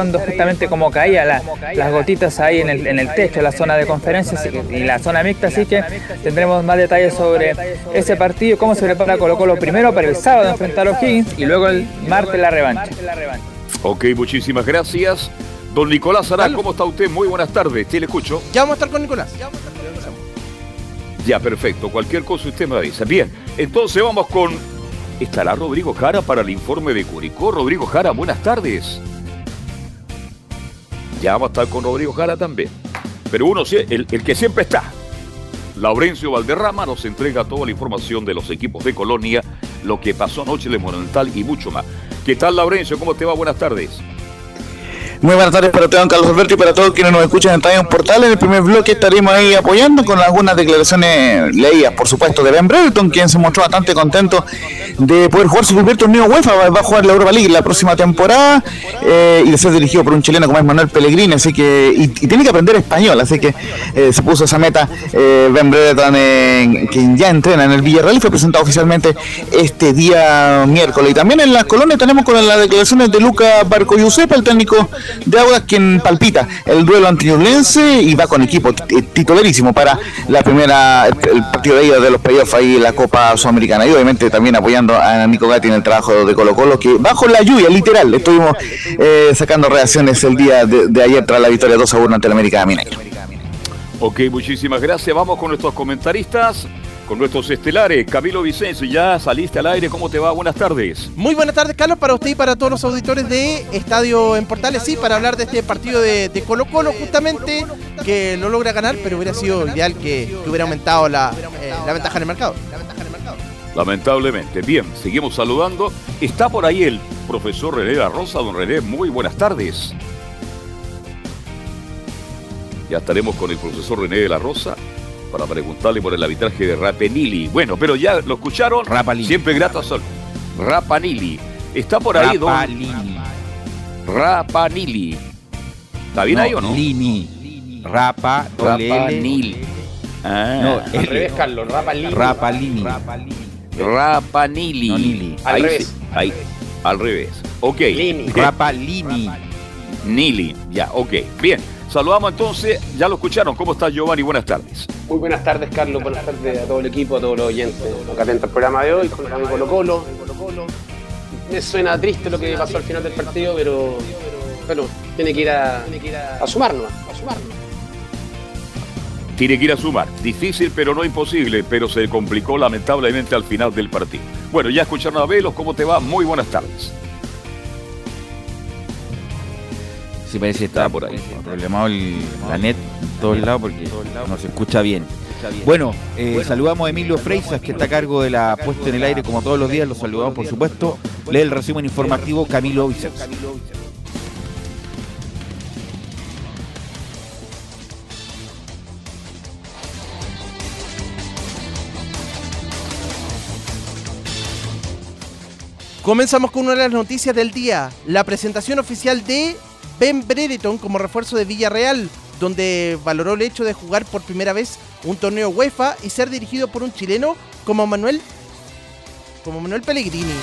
cuando justamente como caía las gotitas ahí en el, en el techo, la zona de conferencias y la zona mixta, así que tendremos más detalles sobre ese partido, cómo se prepara Colo Colo primero para el sábado enfrentar a los Kings y luego el martes la revancha. Ok, muchísimas gracias. Don Nicolás Arán, ¿cómo está usted? Muy buenas tardes, ¿te le escucho? Ya vamos a estar con Nicolás. Ya, perfecto. Cualquier cosa usted me avisa. Bien, entonces vamos con... ¿Estará Rodrigo Jara para el informe de Curicó? Rodrigo Jara, buenas tardes. Ya vamos a estar con Rodrigo Jara también. Pero uno, el, el que siempre está, Laurencio Valderrama, nos entrega toda la información de los equipos de Colonia, lo que pasó anoche en el Monumental y mucho más. ¿Qué tal, Laurencio? ¿Cómo te va? Buenas tardes. Muy buenas tardes para don Carlos Alberto y para todos quienes nos escuchan en Estadio Portal. En el primer bloque estaremos ahí apoyando con algunas declaraciones leídas, por supuesto, de Ben Brereton, quien se mostró bastante contento de poder jugar su primer torneo UEFA. Va a jugar la Europa League la próxima temporada eh, y de ser dirigido por un chileno como es Manuel Pellegrini, así que y, tiene que aprender español, así que eh, se puso esa meta eh, Ben Brereton, quien ya entrena en el Villarreal y fue presentado oficialmente este día miércoles. Y también en las colonias tenemos con las declaraciones de Luca Barco Giuseppe, el técnico de Audas quien palpita el duelo antinulense y va con equipo titularísimo para la primera el, partido de ida de los playoffs ahí en la Copa Sudamericana y obviamente también apoyando a Nico Gatti en el trabajo de Colo Colo que bajo la lluvia literal estuvimos eh, sacando reacciones el día de, ayer tras la victoria 2 a 1 ante la América de Mineiro. Ok, muchísimas gracias. Vamos con nuestros comentaristas con nuestros estelares. Camilo Vicencio, ya saliste al aire, ¿cómo te va? Buenas tardes. Muy buenas tardes, Carlos, para usted y para todos los auditores de Estadio en Portales, sí, para hablar de este partido de, Colo Colo, justamente, que lo logra ganar, pero hubiera sido ideal que, hubiera aumentado la, eh, la ventaja en el mercado. Lamentablemente. Bien, seguimos saludando. Está por ahí el profesor René La Rosa. Don René, muy buenas tardes. Ya estaremos con el profesor René de la Rosa para preguntarle por el arbitraje de Rapanili. Bueno, pero ya lo escucharon. Rapalini. Siempre grato a Sol. Rapanili. Está por ahí, Rapalini. Rapanili. ¿Está bien ahí o no? Lini. Rapa, Rapanili. Ah. No, al revés, Carlos. Rapalini. Rapalini. Rapanili. No, Nili. Al ahí revés. ahí. Al revés. Ok. Lini. Rapalini. Nili. Ya, ok. Bien. Saludamos entonces, ya lo escucharon. ¿Cómo está Giovanni? Buenas tardes. Muy buenas tardes, Carlos. Buenas tardes a todo el equipo, a todos los oyentes. Acá atento al programa de hoy con el Colo Colo. Me suena triste lo que pasó al final del partido, pero bueno, tiene que ir a, a, sumarnos, a sumarnos. Tiene que ir a sumar. Difícil, pero no imposible, pero se complicó lamentablemente al final del partido. Bueno, ya escucharon a Velos, ¿cómo te va? Muy buenas tardes. Sí, parece que está por ahí. Problemado el, la net en todos lados porque no se escucha bien. Bueno, eh, saludamos a Emilio Freisas, que está a cargo de la puesta en el aire como todos los días. Lo saludamos, por supuesto. Lee el resumen informativo Camilo Vicente. Comenzamos con una de las noticias del día, la presentación oficial de Ben Brereton como refuerzo de Villarreal, donde valoró el hecho de jugar por primera vez un torneo UEFA y ser dirigido por un chileno como Manuel, como Manuel Pellegrini.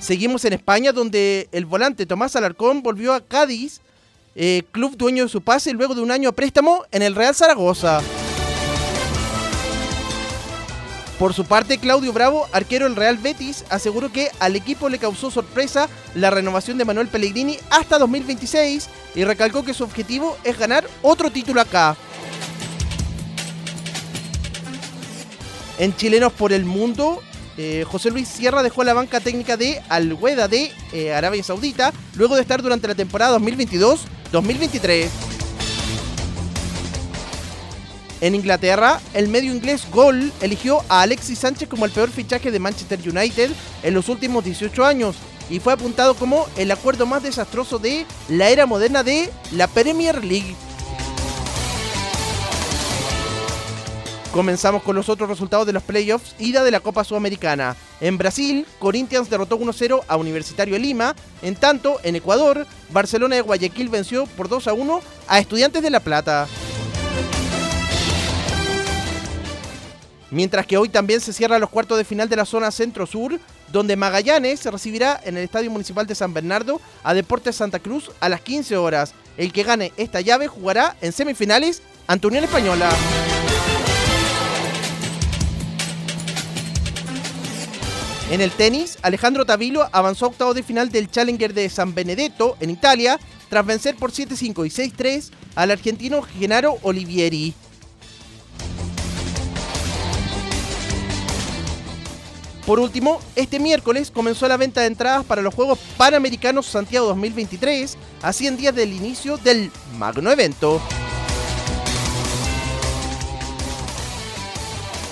Seguimos en España, donde el volante Tomás Alarcón volvió a Cádiz, eh, club dueño de su pase, luego de un año a préstamo en el Real Zaragoza. Por su parte, Claudio Bravo, arquero del Real Betis, aseguró que al equipo le causó sorpresa la renovación de Manuel Pellegrini hasta 2026 y recalcó que su objetivo es ganar otro título acá. En Chilenos por el Mundo, eh, José Luis Sierra dejó la banca técnica de Al de eh, Arabia Saudita luego de estar durante la temporada 2022-2023. En Inglaterra, el medio inglés Gol eligió a Alexis Sánchez como el peor fichaje de Manchester United en los últimos 18 años y fue apuntado como el acuerdo más desastroso de la era moderna de la Premier League. Comenzamos con los otros resultados de los playoffs ida de la Copa Sudamericana. En Brasil, Corinthians derrotó 1-0 a Universitario de Lima. En tanto, en Ecuador, Barcelona de Guayaquil venció por 2-1 a Estudiantes de La Plata. Mientras que hoy también se cierran los cuartos de final de la zona centro-sur, donde Magallanes recibirá en el Estadio Municipal de San Bernardo a Deportes Santa Cruz a las 15 horas. El que gane esta llave jugará en semifinales ante Unión Española. En el tenis, Alejandro Tavilo avanzó a octavo de final del Challenger de San Benedetto en Italia tras vencer por 7-5 y 6-3 al argentino Genaro Olivieri. Por último, este miércoles comenzó la venta de entradas para los Juegos Panamericanos Santiago 2023, a 100 días del inicio del magno evento.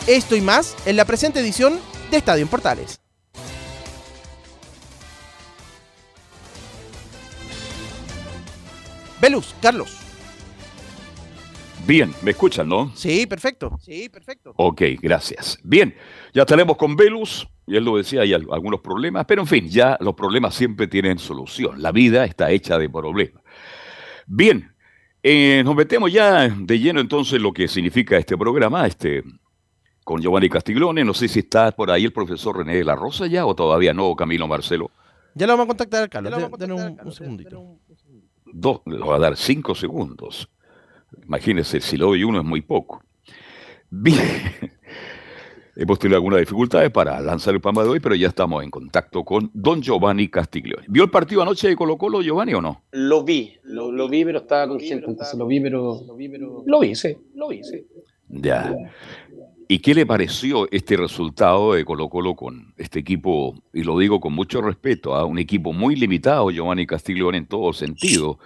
Esto y más en la presente edición de Estadio en Portales. Velus, Carlos. Bien, me escuchan, ¿no? Sí, perfecto. Sí, perfecto. Ok, gracias. Bien, ya tenemos con Velus, y él lo decía, hay algunos problemas, pero en fin, ya los problemas siempre tienen solución. La vida está hecha de problemas. Bien, eh, nos metemos ya de lleno entonces lo que significa este programa, este, con Giovanni Castiglione. No sé si está por ahí el profesor René de la Rosa ya o todavía no, Camilo Marcelo. Ya lo vamos a contactar, Carlos. un, un segundito dos, le voy a dar cinco segundos. Imagínense, si lo doy uno es muy poco. Bien, hemos tenido algunas dificultades para lanzar el programa de hoy, pero ya estamos en contacto con don Giovanni Castiglione. ¿Vio el partido anoche de Colo Colo, Giovanni, o no? Lo vi, lo, vi, pero estaba consciente, entonces lo vi, pero... Lo vi, pero... Lo vi, sí, lo vi, sí. Ya. ¿Y qué le pareció este resultado de Colo Colo con este equipo, y lo digo con mucho respeto, a ¿ah? un equipo muy limitado, Giovanni Castiglione en todo sentido,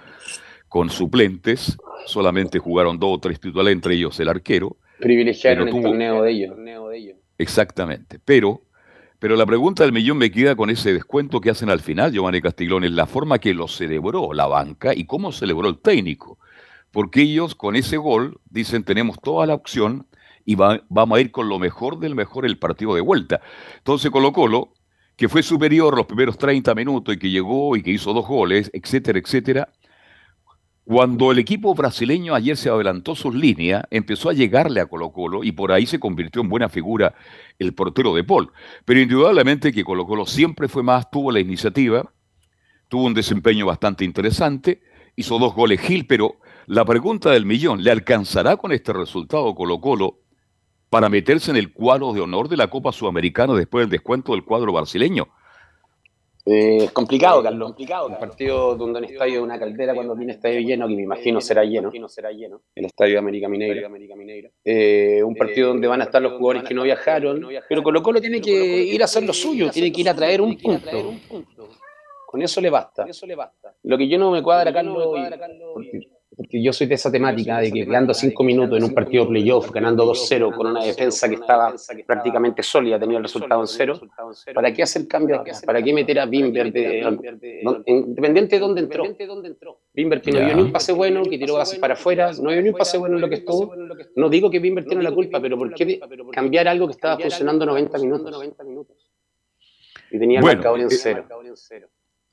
con suplentes, solamente jugaron dos o tres titulares, entre ellos el arquero. Privilegiaron el torneo de ellos. Exactamente, pero, pero la pregunta del millón me queda con ese descuento que hacen al final, Giovanni Castiglione, la forma que lo celebró la banca y cómo celebró el técnico. Porque ellos con ese gol dicen tenemos toda la opción y vamos a ir con lo mejor del mejor el partido de vuelta. Entonces Colo Colo, que fue superior los primeros 30 minutos y que llegó y que hizo dos goles, etcétera, etcétera, cuando el equipo brasileño ayer se adelantó sus líneas, empezó a llegarle a Colo Colo y por ahí se convirtió en buena figura el portero de Paul. Pero indudablemente que Colo Colo siempre fue más, tuvo la iniciativa, tuvo un desempeño bastante interesante, hizo dos goles Gil, pero la pregunta del millón, ¿le alcanzará con este resultado Colo Colo para meterse en el cuadro de honor de la Copa Sudamericana después del descuento del cuadro brasileño? Eh, es complicado, Carlos. Complicado, un partido donde un estadio de una caldera cuando tiene estadio lleno, que me imagino será lleno, el estadio de América Mineira. Eh, un partido donde van a estar los jugadores que no viajaron, pero Colo Colo tiene que ir a hacer lo suyo, tiene que ir a traer un punto. Con eso le basta. Lo que yo no me cuadra, Carlos, porque yo soy de esa temática de que quedando cinco minutos en un partido playoff, ganando 2-0 con una defensa que estaba prácticamente sólida, tenía el resultado en cero, ¿para qué hacer cambios? ¿Para qué meter a Bimber, independiente de dónde entró? Bimber que no dio ni un pase bueno, que tiró para afuera, no dio ni un pase bueno en lo que estuvo. No digo que Bimber tiene la culpa, pero ¿por qué cambiar algo que estaba funcionando 90 minutos? Y tenía el marcador en eh, cero.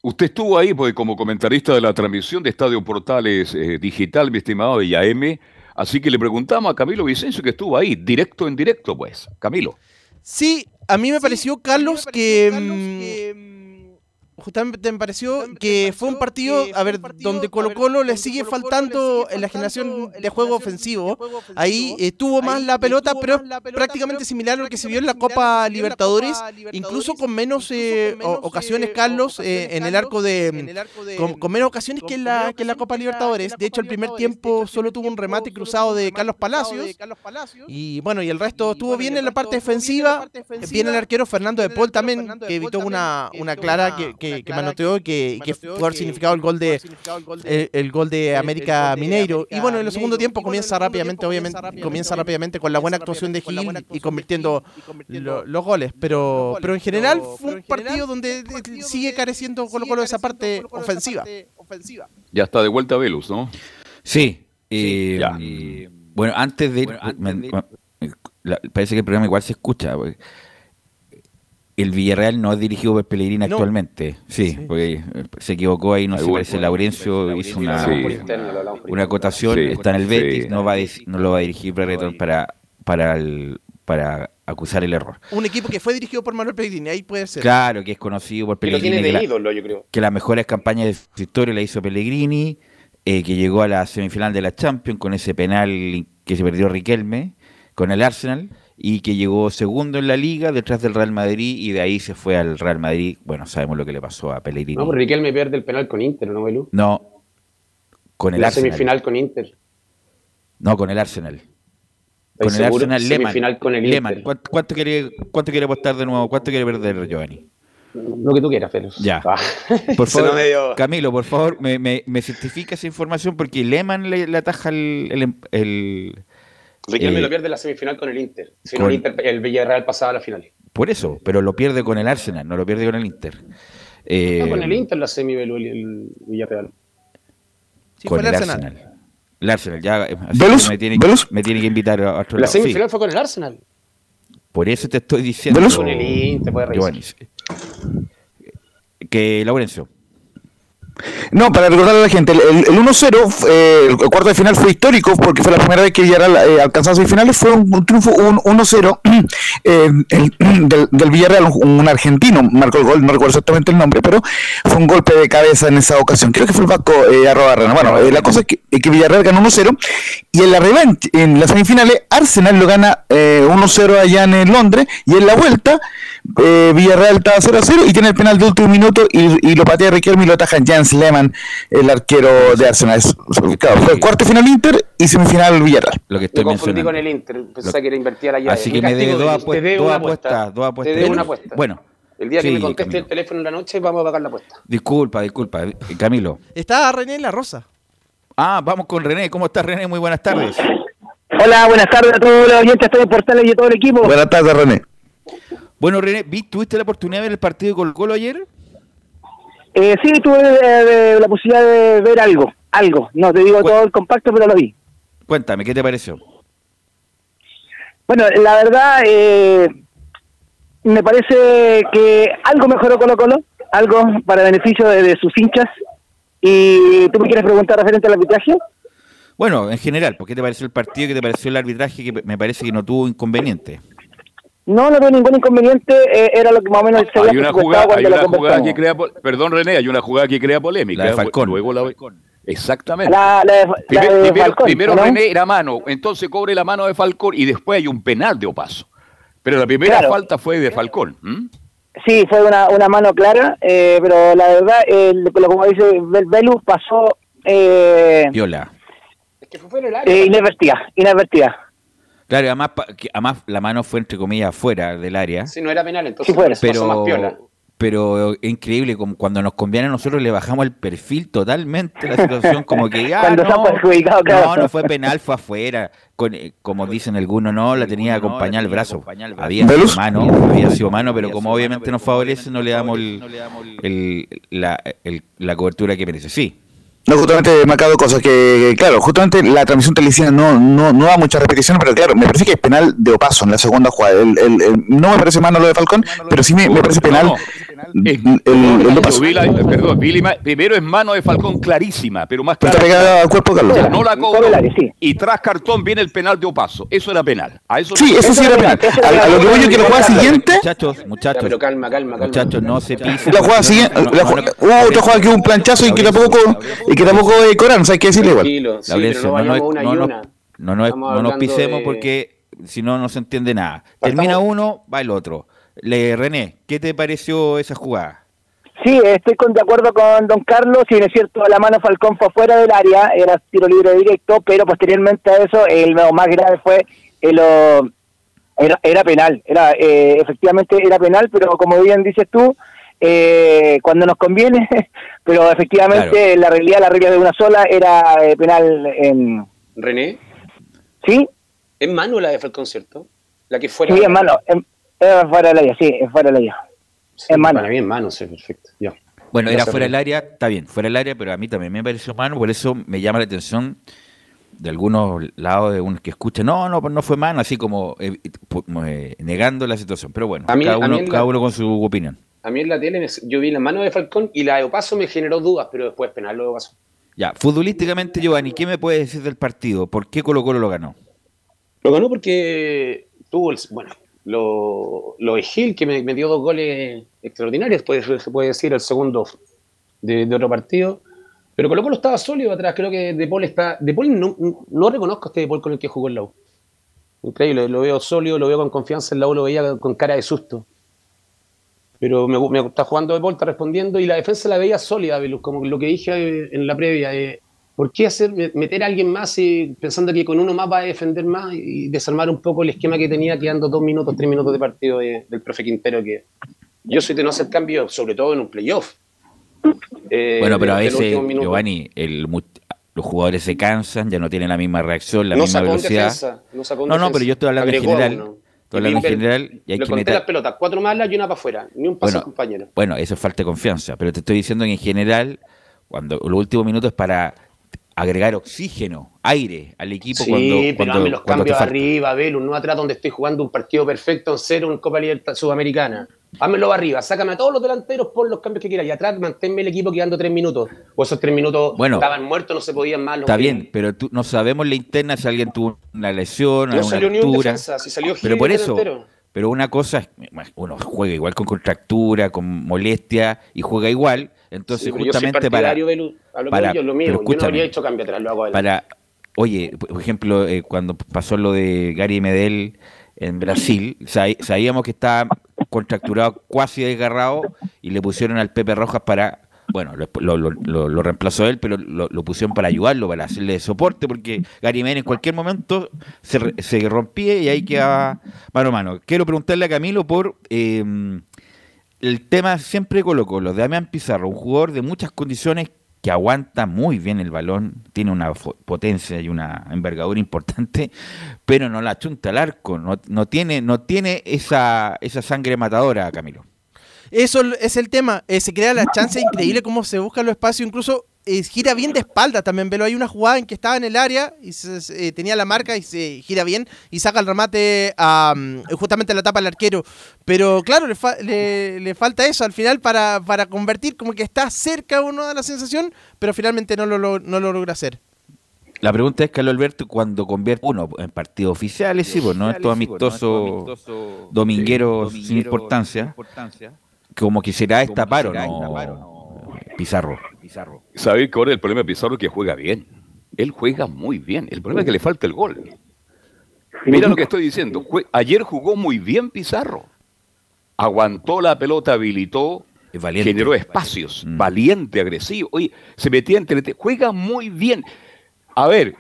Usted estuvo ahí pues, como comentarista de la transmisión de Estadio Portales eh, Digital, mi estimado M. así que le preguntamos a Camilo Vicencio que estuvo ahí, directo en directo, pues. Camilo. Sí, a mí me pareció, Carlos, que mm, justamente me pareció que fue un partido, a ver, donde Colo Colo le sigue faltando en la generación de juego ofensivo. Ahí eh, tuvo más la pelota, pero prácticamente similar a lo que se vio en la Copa Libertadores, incluso con menos eh, ocasiones, Carlos, eh, en el arco de... Con, menos ocasiones que en, la, que la Copa Libertadores. De hecho, el primer tiempo solo tuvo un remate cruzado de Carlos Palacios. Y bueno, y el resto estuvo bien en la parte defensiva. Bien el arquero Fernando de Paul también, que evitó una clara que que, que manoteó que, que fue significado el gol de el, gol de América Mineiro. Y bueno, en el segundo tiempo comienza rápidamente, obviamente, comienza rápidamente con la buena actuación de Gil y convirtiendo los goles. Pero, pero en general fue un partido donde sigue careciendo Colo Colo de esa parte ofensiva. Ya está de vuelta Velus, ¿no? Sí. Eh, bueno, antes de... parece que el programa igual se escucha. El Villarreal no es dirigido por Pellegrini actualmente. Sí, porque se equivocó ahí, no sé, parece Laurencio hizo una, una acotación, está en el Betis, no, va no lo va a dirigir para, para, el, para acusar el error. Un equipo que fue dirigido por Manuel Pellegrini, ahí puede ser. Claro, que es conocido por Que lo Pellegrini. tiene que de la- ídolo, yo creo. que las mejores campañas de su historia la hizo Pellegrini, eh, que llegó a la semifinal de la Champions con ese penal que se perdió Riquelme con el Arsenal y que llegó segundo en la liga detrás del Real Madrid y de ahí se fue al Real Madrid. Bueno, sabemos lo que le pasó a Pellegrini. No, pues Riquelme pierde el penal con Inter, ¿no, Belú? No, con el La Arsenal. semifinal con Inter. No, con el Arsenal. ¿Estás Con el? Arsenal Lehmann. Con el Lehmann. Inter. ¿Cuánto, cuánto quiere, ¿Cuánto quiere apostar de nuevo? ¿Cuánto quiere perder Giovanni? Lo que tú quieras, Felos. Ya. Ah. Por favor, medio- Camilo, por favor, me, me, me certifica esa información porque Lehmann le, le ataja el, el, el- Riquelme eh, lo pierde en la semifinal con el Inter. Si no, el, Inter, el Villarreal pasaba a la final. Por eso, pero lo pierde con el Arsenal, no lo pierde con el Inter. Eh, No, con el Inter la semi el, el Villarreal. Sí, con fue el el Arsenal. Arsenal. El Arsenal, ya eh, me, tiene, ¿Velus? me tiene que invitar a otro La lado. Sí, semifinal fue con el Arsenal. por eso te estoy diciendo. ¿Velus? Con el Inter, puede revisar. Giovanni, sí. Que Laurencio. No, para recordarle a la gente, el, el- el 1-0, eh, el cuarto de final fue histórico porque fue la primera vez que Villarreal eh, alcanzó semifinales. Fue un, un triunfo un 1-0 eh, el- del, del Villarreal, un, argentino marcó el gol, no recuerdo exactamente el nombre, pero fue un golpe de cabeza en esa ocasión. Creo que fue el Vasco eh, arroba Rana. Bueno, eh, la cosa es que, que Villarreal ganó 1-0 y en la revancha, en las semifinales, Arsenal lo gana eh, 1-0 allá en Londres y en la vuelta eh, Villarreal está 0-0 y tiene el penal de último minuto y, y lo patea Riquelme y lo ataja Jens Lehmann, el arquero de Arsenal. Es- claro, fue cuarto final Inter y semifinal Villarreal. Lo que Me estoy confundí mencionando. con el Inter. Pensaba que era invertida la llave. Así que Me me debe dos, te apuestas, debo dos una apuestas, apuesta. dos apuestas. Te debo una apuesta. Bueno, El día que me conteste Camilo. el teléfono en la noche, vamos a pagar la apuesta. Disculpa, disculpa, Camilo. Está René La Rosa. Ah, vamos con René. ¿Cómo estás, René? Muy buenas tardes. Hola, buenas tardes a todos los oyentes de Portales y a todo el equipo. Buenas tardes, René. Bueno, René, ¿vi- ¿tuviste la oportunidad de ver el partido de Colo Colo ayer? Eh, sí, tuve eh, la posibilidad de ver algo, algo. No te digo Cu- todo el compacto, pero lo vi. Cuéntame, ¿qué te pareció? Bueno, la verdad, eh, me parece que algo mejoró Colo Colo, algo para beneficio de, de sus hinchas. ¿Y tú me quieres preguntar referente al arbitraje? Bueno, en general, ¿por qué te pareció el partido? ¿Qué te pareció el arbitraje? Que me parece que no tuvo inconveniente. No, no veo ningún inconveniente, eh, era lo que más o menos se había Hay una jugada, hay cuando una jugada que crea, perdón René, hay una jugada que crea polémica. La de Falcón. Luego la exactamente. La, la de, la Primer- de primero Falcón, primero ¿no? René era mano, entonces cobre la mano de Falcón y después hay un penal de Opaso. Pero la primera Claro. falta fue de Falcón. Sí, fue una, una mano clara, eh, pero la verdad, eh, como dice Bel- Velus, pasó eh, Viola. Es que fue fuera del área. eh, inadvertida, inadvertida. Claro, además, además la mano fue entre comillas fuera del área. Si no era penal, entonces Sí, fuera. pasó más pero piola. pero es increíble como cuando nos conviene a nosotros le bajamos el perfil totalmente la situación como que ah, Cuando se ha no, perjudicado, claro. no no fue penal fue afuera Con- eh, como dicen algunos no la tenía acompañada al brazo había sido mano había sido mano pero como obviamente nos favorece no le damos el, el- la, el- la cobertura que merece sí No, justamente he marcado cosas que, claro, justamente la transmisión televisiva no, no, no da mucha repetición, pero claro, me parece que es penal de Opaso en la segunda jugada. El, el- el- no me parece mano lo de Falcón, pero sí me, me parece penal El, Eh, el, Opaso. vi la- perdón, primero es mano de Falcón clarísima, pero más clara. pegada al cuerpo, Carlos. No la cobró. Sí. Y tras cartón viene el penal de Opaso. Eso era penal. A eso Sí, eso sí era penal. A, a lo que voy yo que la jugada siguiente, muchachos Ya, muchachos pero calma, calma, calma. muchachos no se pisen la jugada siguiente, no, no, la no, jugada- no, hubo otra jugada que hubo un planchazo y que tampoco, y que tampoco eh, Corán, hay que decirle igual. No no, nos- pisemos porque si no, no se entiende nada. Termina uno, va el otro. Le, René, ¿qué te pareció esa jugada? Sí, estoy con, de acuerdo con don Carlos, si bien es cierto, la mano Falcón fue fuera del área, era tiro libre directo, pero posteriormente a eso, el lo más grave fue el, oh, era, era penal, era eh, efectivamente era penal, pero como bien dices tú, eh, cuando nos conviene, pero efectivamente Claro. en la realidad la regla de una sola era eh, penal en... René, ¿Sí? es mano la de Falcón, ¿cierto? La que fuera. Sí, hermano, en- era fuera del área, sí, es fuera del área. Sí, en mano. Para mí en mano, sí, perfecto. Ya. Bueno, era fuera del área, está bien, fuera del área, pero a mí también me pareció mano, por eso me llama la atención de algunos lados de unos que escuchan, no, no, no fue mano, así como eh, eh, negando la situación. Pero bueno, A mí- cada, a uno, mí en la- cada uno con su opinión. A mí en la tele me- yo vi la mano de Falcón y la de Opaso me generó dudas, pero después penal lo de Opaso. Ya, futbolísticamente, Giovanni, ¿qué me puedes decir del partido? ¿Por qué Colo Colo lo ganó? Lo ganó porque tuvo el, bueno, lo, lo de Gil, que me, dio dos goles extraordinarios, se puede decir, el segundo de, otro partido. Pero Colo Colo estaba sólido atrás, creo que De Paul está. De Paul no, no reconozco a este De Paul con el que jugó el la Increíble, lo veo sólido, lo veo con confianza, el la lo veía con cara de susto. Pero me, me está jugando De Paul, está respondiendo, y la defensa la veía sólida, como lo que dije en la previa. Eh, ¿Por qué hacer, meter a alguien más y, pensando que con uno más va a defender más y desarmar un poco el esquema que tenía quedando dos minutos, tres minutos de partido del profe Quintero? Que yo soy de no hacer cambio, sobre todo en un playoff. Eh, bueno, pero a veces, Giovanni, los jugadores se cansan, ya no tienen la misma reacción, la misma velocidad. no, no, pero yo estoy hablando en general. Estoy hablando en general y hay que meter... las pelotas, cuatro malas y una para afuera, ni un paso compañero. Bueno, eso es falta de confianza, pero te estoy diciendo que en general, cuando los últimos minutos para agregar oxígeno, aire al equipo sí, cuando, pero cuando, los cambios arriba, Velus, no atrás donde estoy jugando un partido perfecto en cero en Copa Libertad Sudamericana. Hámelo arriba, sácame a todos los delanteros por los cambios que quieras y atrás manténme el equipo quedando tres minutos. O esos tres minutos estaban muertos, no se podían más. Está bien, pero tú, no sabemos la interna si alguien tuvo una lesión, no salió ni un defensa, si salió Pero por eso, pero una cosa es, uno juega igual con contractura, con molestia y juega igual, entonces justamente para, para lo mío, yo no habría hecho cambio atrás, lo hago Para, oye, por ejemplo, eh, cuando pasó lo de Gary Medel en Brasil, sabíamos que estaba contracturado, cuasi desgarrado, y le pusieron al Pepe Rojas para bueno, lo, lo, reemplazó él, pero lo, pusieron para ayudarlo, para hacerle soporte, porque Gary Medel en cualquier momento se, se rompía y ahí quedaba mano a mano. Quiero preguntarle a Camilo por eh, el tema siempre Colo Colo, de Damián Pizarro, un jugador de muchas condiciones que aguanta muy bien el balón, tiene una potencia y una envergadura importante, pero no la chunta al arco, no, no tiene, no tiene esa, esa sangre matadora, Camilo. Eso es el tema, eh, se crea la chance increíble cómo se busca los espacios, incluso eh, gira bien de espalda también, pero hay una jugada en que estaba en el área y eh, tenía la marca y se gira bien y saca el remate a, justamente la tapa al arquero. Pero claro, le, le, falta eso al final para, para, convertir, como que está cerca uno de la sensación, pero finalmente no lo, no lo logra hacer. La pregunta es, Carlos Alberto, cuando convierte uno en partidos oficiales, sí, pues no estos amistosos domingueros sin importancia, como quisiera destapar o no. Pizarro. Pizarro. ¿Sabéis cuál es el problema de Pizarro? Que juega bien. Él juega muy bien. El problema es que le falta el gol. Mira lo que estoy diciendo. Ayer jugó muy bien Pizarro. Aguantó la pelota, habilitó, generó espacios. Mm. Valiente, agresivo. Oye, se metía entre. Juega muy bien. A ver,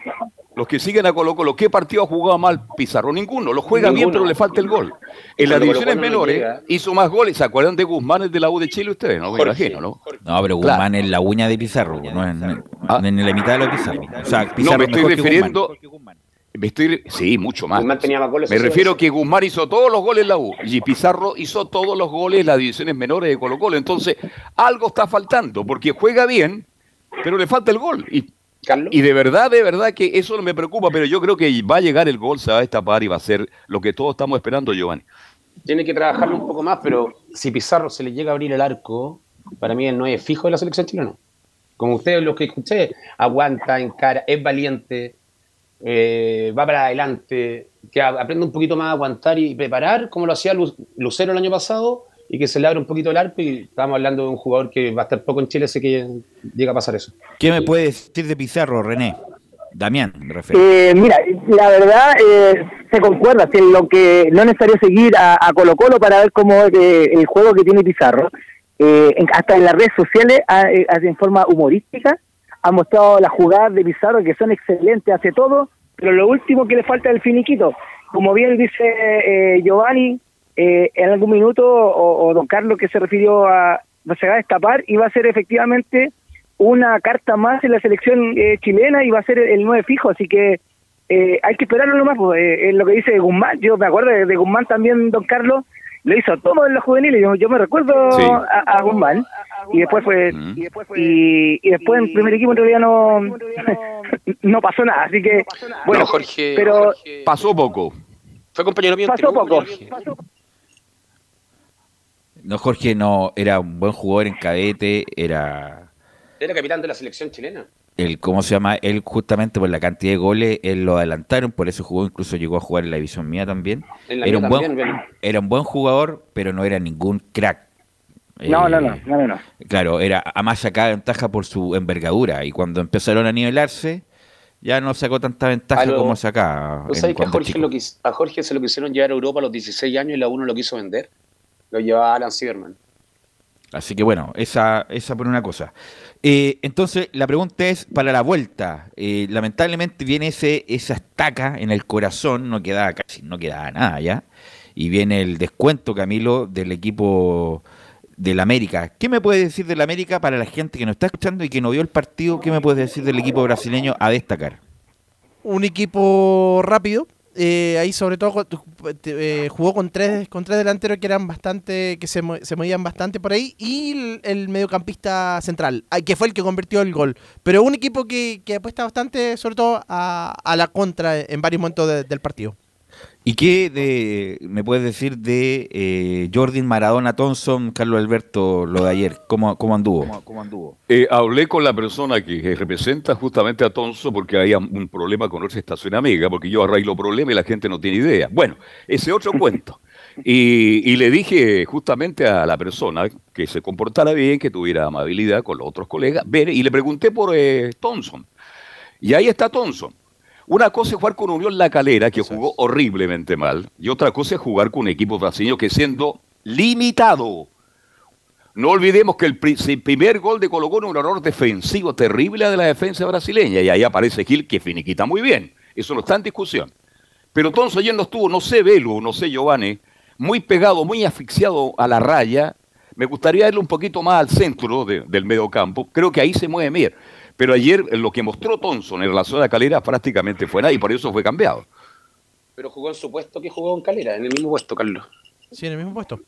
los que siguen a Colo Colo, ¿qué partido ha jugado mal Pizarro? Ninguno. Lo juega bien, pero le falta el gol. En las divisiones menores hizo más goles. ¿Se acuerdan de Guzmán, el de la U de Chile, ustedes? No me imagino, ¿no? No, pero Guzmán es la uña de Pizarro, no en, ah. en la mitad de la Pizarro. O sea, Pizarro no, me estoy refiriendo. Me estoy, sí, mucho más. Guzmán tenía más goles me refiero que Guzmán hizo todos los goles en la U y Pizarro hizo todos los goles en las divisiones menores de Colo Colo. Entonces, algo está faltando, porque juega bien, pero le falta el gol. Y y de verdad, de verdad que eso no me preocupa, pero yo creo que va a llegar el gol, se va a destapar y va a ser lo que todos estamos esperando, Giovanni. Tiene que trabajarlo un poco más, pero si Pizarro se le llega a abrir el arco, para mí no es fijo de la selección chilena. Como ustedes los que escuché, aguanta, encara, es valiente, eh, va para adelante, que aprende un poquito más a aguantar y preparar, como lo hacía Lucero el año pasado, y que se le abre un poquito el arco y estamos hablando de un jugador que va a estar poco en Chile, sé que llega a pasar eso. ¿Qué me puede decir de Pizarro, René? Damián, me refiero. Eh, mira, la verdad eh, se concuerda, que lo que no es necesario seguir a, Colo Colo para ver cómo eh, el juego que tiene Pizarro, hasta en las redes sociales, en forma humorística, ha mostrado las jugadas de Pizarro que son excelentes, hace todo, pero lo último que le falta es el finiquito. Como bien dice Giovanni, eh, en algún minuto, o, don Carlos que se refirió a, se va a destapar y va a ser efectivamente una carta más en la selección eh, chilena y va a ser el, nueve fijo, así que eh, hay que esperarlo nomás, pues, eh, lo que dice Guzmán, yo me acuerdo de, Guzmán también, don Carlos, lo hizo todo en los juveniles, yo, me recuerdo a, Guzmán, y después fue, y, después y, después en primer equipo en realidad no, no pasó nada, así que, bueno, Jorge, pero pasó poco. Fue compañero mío. Pasó poco. No, Jorge no era un buen jugador en cadete, era... Era capitán de la selección chilena. el cómo se llama él justamente por la cantidad de goles él lo adelantaron por eso jugó incluso llegó a jugar en la división mía también era un buen era un buen jugador pero no era ningún crack no, no, no, no, no, Claro, era a más sacaba ventaja por su envergadura y cuando empezaron a nivelarse ya no sacó tanta ventaja como sacaba. ¿No sabes que a Jorge, lo a Jorge se lo quisieron llevar a Europa a los 16 años y la uno lo quiso vender? Lo llevaba Alan Sieberman. Así que bueno, esa, esa por una cosa. Eh, entonces, la pregunta es para la vuelta. Eh, lamentablemente viene ese, esa estaca en el corazón, no queda casi, no queda nada ya. Y viene el descuento, Camilo, del equipo del América. ¿Qué me puede decir del América para la gente que nos está escuchando y que no vio el partido? ¿Qué me puede decir del equipo brasileño a destacar? Un equipo rápido. Eh, ahí sobre todo eh, jugó con tres con tres delanteros que eran bastante que se, se movían bastante por ahí y el, mediocampista central que fue el que convirtió el gol. Pero un equipo que, apuesta bastante sobre todo a, la contra en varios momentos del partido ¿Y qué de, me puedes decir de eh, Jordan Maradona Thompson, Carlos Alberto, lo de ayer? ¿Cómo, cómo anduvo? ¿Cómo, anduvo? Eh, hablé con la persona que representa justamente a Thompson porque hay un problema con nuestra estación amiga, porque yo arreglo problemas y la gente no tiene idea. Bueno, ese otro cuento. Y, le dije justamente a la persona que se comportara bien, que tuviera amabilidad con los otros colegas, ver, y le pregunté por eh, Thompson. Y ahí está Thompson una cosa es jugar con Unión La Calera, que jugó horriblemente mal, y otra cosa es jugar con un equipo brasileño que siendo limitado. No olvidemos que el primer gol de Colo Colo un error defensivo terrible de la defensa brasileña, y ahí aparece Gil que finiquita muy bien. Eso no está en discusión. Pero entonces ayer no estuvo, no sé Velo, no sé Giovanni, muy pegado, muy asfixiado a la raya. Me gustaría irle un poquito más al centro del medio campo. Creo que ahí se mueve bien. Pero ayer lo que mostró Thompson en relación a Calera prácticamente fue nada y por eso fue cambiado. Pero jugó en su puesto que jugó en Calera, en el mismo puesto, Carlos. Sí, en el mismo puesto.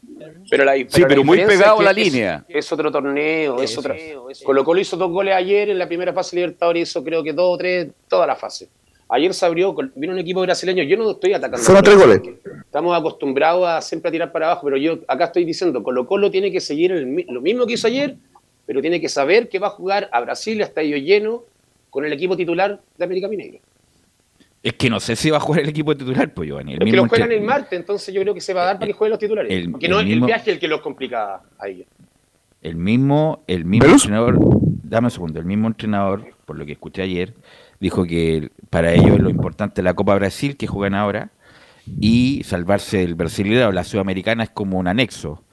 Pero la, sí, pero muy pegado a la línea. Es otro torneo, es otra. Colo Colo hizo dos goles ayer en la primera fase Libertadores, hizo creo que dos o tres, toda la fase. Ayer se abrió, vino un equipo brasileño, yo no estoy atacando. Fueron tres goles. Estamos acostumbrados a siempre a tirar para abajo, pero yo acá estoy diciendo, Colo Colo tiene que seguir lo mismo que hizo ayer, pero tiene que saber que va a jugar a Brasil a estadio lleno con el equipo titular de América Mineiro. Es que no sé si va a jugar el equipo titular, pues Giovanni. El es que lo juegan el martes, entonces yo creo que se va a dar para que jueguen los titulares. El, porque no es el viaje el que los complica a ellos. El mismo, el mismo entrenador, dame un segundo, el mismo entrenador, por lo que escuché ayer, dijo que para ellos lo importante es la Copa Brasil que juegan ahora y salvarse del brasileño, la sudamericana es como un anexo.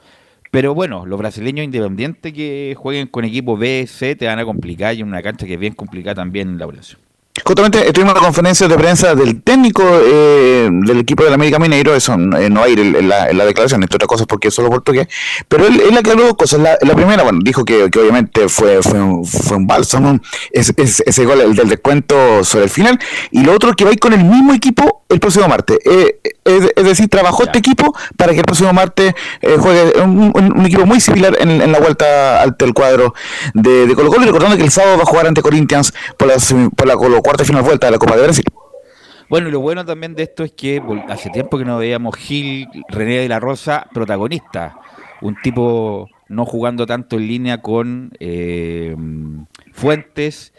Pero bueno, los brasileños independientes que jueguen con equipo B, C, te van a complicar y en una cancha que es bien complicada también la población. Justamente estuvimos en la conferencia de prensa del técnico eh, del equipo del América Mineiro, eso no hay en la, en la, declaración, entre otras cosas porque es solo portugués, pero él, él aclaró dos cosas. La, primera, bueno, dijo que, obviamente fue, fue, un, fue un bálsamo, ese, ese, gol el del descuento sobre el final, y lo otro que va a ir con el mismo equipo el próximo martes. Eh, es, decir, trabajó este equipo para que el próximo martes juegue un, equipo muy similar en, la vuelta al, cuadro de, de Colo Colo, y recordando que el sábado va a jugar ante Corinthians por la, por la Colo cuarta final vuelta de la Copa de Brasil. Bueno, y lo bueno también de esto es que hace tiempo que no veíamos Gil, René de la Rosa, protagonista. Un tipo no jugando tanto en línea con eh, Fuentes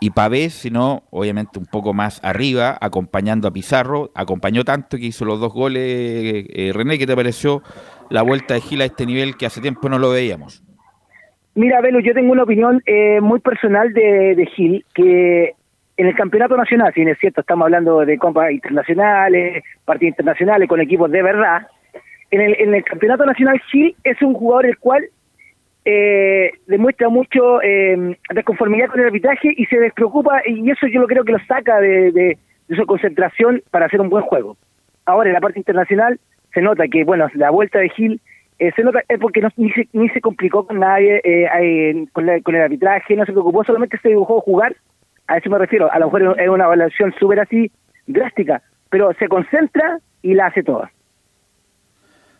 y Pavés, sino obviamente un poco más arriba, acompañando a Pizarro. Acompañó tanto que hizo los dos goles. Eh, René, ¿qué te pareció la vuelta de Gil a este nivel que hace tiempo no lo veíamos? Mira, Velo, yo tengo una opinión eh, muy personal de, Gil, que en el campeonato nacional, si bien es cierto, estamos hablando de copas internacionales, partidos internacionales con equipos de verdad, en el, en el campeonato nacional Gil es un jugador el cual eh, demuestra mucho eh, desconformidad con el arbitraje y se despreocupa y eso yo lo creo que lo saca de, de, su concentración para hacer un buen juego. Ahora en la parte internacional se nota que, bueno, la vuelta de Gil eh, se nota es porque no, ni, se, ni se complicó con nadie eh, con, con el arbitraje, no se preocupó, solamente se dibujó jugar a eso me refiero. A lo mejor es una evaluación súper así, drástica, pero se concentra y la hace toda.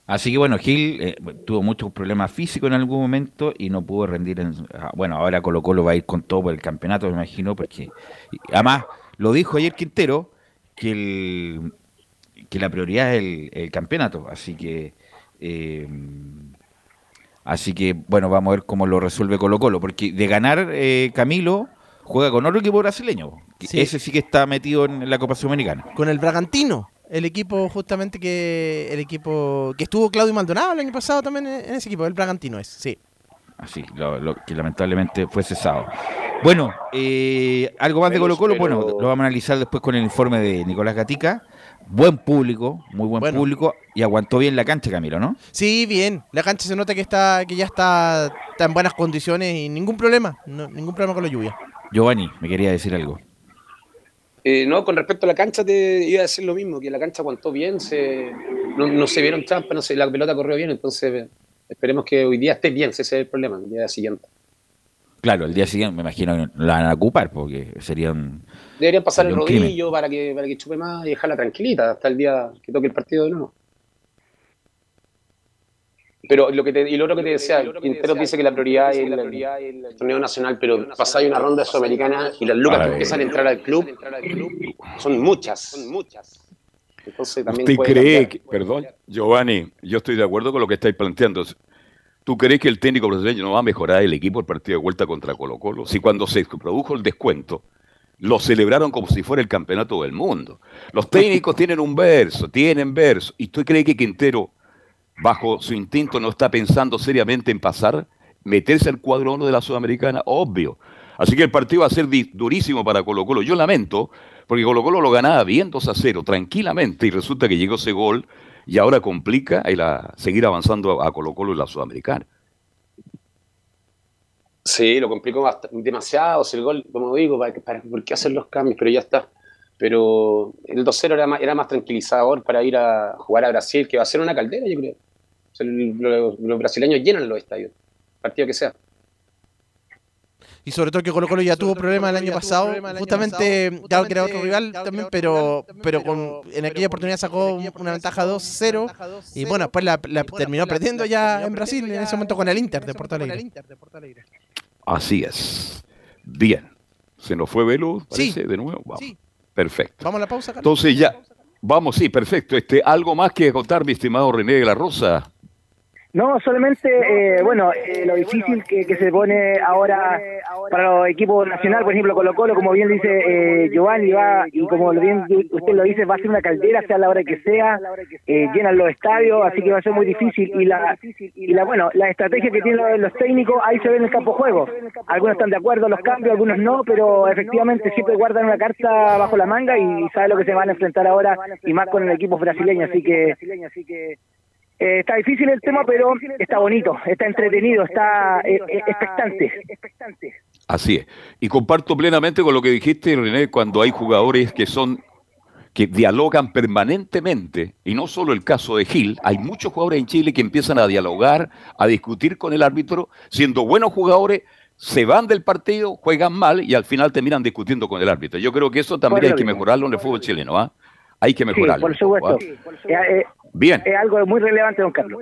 Así que bueno, Gil eh, tuvo muchos problemas físicos en algún momento y no pudo rendir. En, ah, bueno, ahora Colo Colo va a ir con todo por el campeonato, me imagino, porque además lo dijo ayer Quintero que el, que la prioridad es el, campeonato, así que eh, así que bueno, vamos a ver cómo lo resuelve Colo Colo, porque de ganar eh, Camilo juega con otro equipo brasileño. Sí. Ese sí que está metido en la Copa Sudamericana. Con el Bragantino, el equipo justamente que el equipo que estuvo Claudio Maldonado el año pasado también en ese equipo, el Bragantino es, sí. Así, lo, lo que lamentablemente fue cesado. Bueno, eh, algo más de Colo Colo, bueno, lo vamos a analizar después con el informe de Nicolás Gatica. Buen público, muy buen Bueno. público, y aguantó bien la cancha, Camilo, ¿no? Sí, bien. La cancha se nota que está que ya está, está en buenas condiciones y ningún problema, no- ningún problema con la lluvia. Giovanni, me quería decir algo. Eh, no, con respecto a la cancha te iba a decir lo mismo, que la cancha aguantó bien, se, no, no se vieron trampas, no se, la pelota corrió bien, entonces eh, esperemos que hoy día esté bien, ese es el problema, el día siguiente. Claro, el día siguiente me imagino que la van a ocupar porque serían... Deberían pasar el Sería rodillo para que, para que chupe más y dejarla tranquilita hasta el día que toque el partido de nuevo. Pero lo que te, y lo otro que te decía, Quintero dice que la prioridad es el, el torneo nacional, pero pasáis una ronda sudamericana y las lucas que empiezan a entrar al club son muchas, son muchas. Entonces también ¿Usted cree cambiar. que, perdón, Giovanni, yo estoy de acuerdo con lo que estáis planteando. ¿Tú crees que el técnico brasileño no va a mejorar el equipo el partido de vuelta contra Colo Colo? Si cuando se produjo el descuento, lo celebraron como si fuera el campeonato del mundo. Los técnicos tienen un verso, tienen verso. ¿Y tú crees que Quintero, bajo su instinto, no está pensando seriamente en pasar, meterse al cuadro uno de la Sudamericana? Obvio. Así que el partido va a ser durísimo para Colo Colo. Yo lamento, porque Colo Colo lo ganaba bien 2 a 0, tranquilamente, y resulta que llegó ese gol y ahora complica el, a seguir avanzando a, Colo Colo en la Sudamericana. Sí, lo complicó demasiado. Si el gol, como digo, para, para- ¿por qué hacer los cambios? Pero ya está. Pero el 2-0 era más, era más tranquilizador para ir a jugar a Brasil, que va a ser una caldera, yo creo. Los, los brasileños llenan los estadios, partido que sea. Y sobre todo que Colo Colo ya tuvo problemas el año pasado, justamente, claro que era otro rival también, pero pero con en aquella oportunidad sacó una ventaja 2-0 y bueno, después la, la terminó perdiendo ya en Brasil, en ese momento con el Inter de Porto Alegre. Así es. Bien. Se nos fue Velo, Sí. parece, de nuevo. Vamos. Sí. Perfecto. Vamos a la pausa, Carlos. Entonces ya, vamos, sí, perfecto. Este, ¿Algo más que contar, mi estimado René de la Rosa? No, solamente, eh, bueno, eh, lo difícil que, que se pone ahora para los equipos nacionales, por ejemplo, Colo Colo, como bien dice eh, Giovanni, va, y como lo bien usted lo dice, va a ser una caldera, sea la hora que sea, eh, llenan los estadios, así que va a ser muy difícil. Y la, y la bueno, la estrategia que tienen los, técnicos, ahí se ve en el campo juego. Algunos están de acuerdo a los cambios, algunos no, pero efectivamente siempre guardan una carta bajo la manga y saben lo que se van a enfrentar ahora, y más con el equipo brasileño, así que... Eh, está difícil el tema, pero está bonito, está entretenido, está eh, eh, expectante. Así es. Y comparto plenamente con lo que dijiste, René, cuando hay jugadores que son que dialogan permanentemente, y no solo el caso de Gil, hay muchos jugadores en Chile que empiezan a dialogar, a discutir con el árbitro, siendo buenos jugadores, se van del partido, juegan mal y al final terminan discutiendo con el árbitro. Yo creo que eso también hay que mejorarlo en el fútbol chileno, ¿ah? Hay que Sí, mejorarlo. por supuesto. ¿ah? Eh, eh, Bien. es algo muy relevante, don Carlos.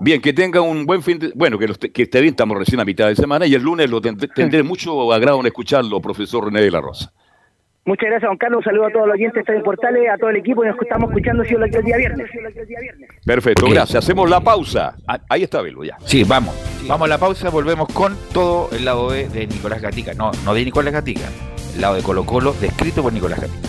Bien, que tenga un buen fin de... Bueno, que, esté- que esté bien, estamos recién a mitad de semana y el lunes lo tendré, tendré mucho agrado en escucharlo, profesor René de la Rosa. Muchas gracias, don Carlos. Un saludo a todos los oyentes de Portales, a todo el equipo y nos estamos escuchando si el día viernes. Perfecto, gracias. Hacemos la pausa. Ah, Ahí está Velo, ya. Sí, vamos. Vamos a la pausa, volvemos con todo el lado B de Nicolás Gatica. No, no de Nicolás Gatica. El lado de Colo Colo, descrito por Nicolás Gatica.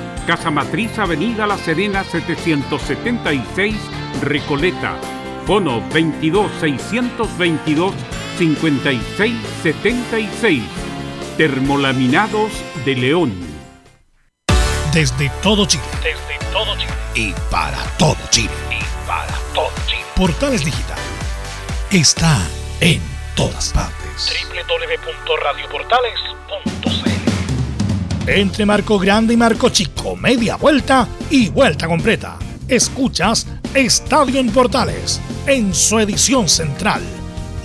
Casa Matriz Avenida La Serena 776 Recoleta. Fono 22 622 5676. Termolaminados de León. Desde todo Chile. Desde todo Chile. Y para todo Chile. Y para todo Chile. Portales Digital está en todas partes. www.radioportales.cl Entre marco grande y marco chico, media vuelta y vuelta completa. Escuchas Estadio en Portales en su edición central.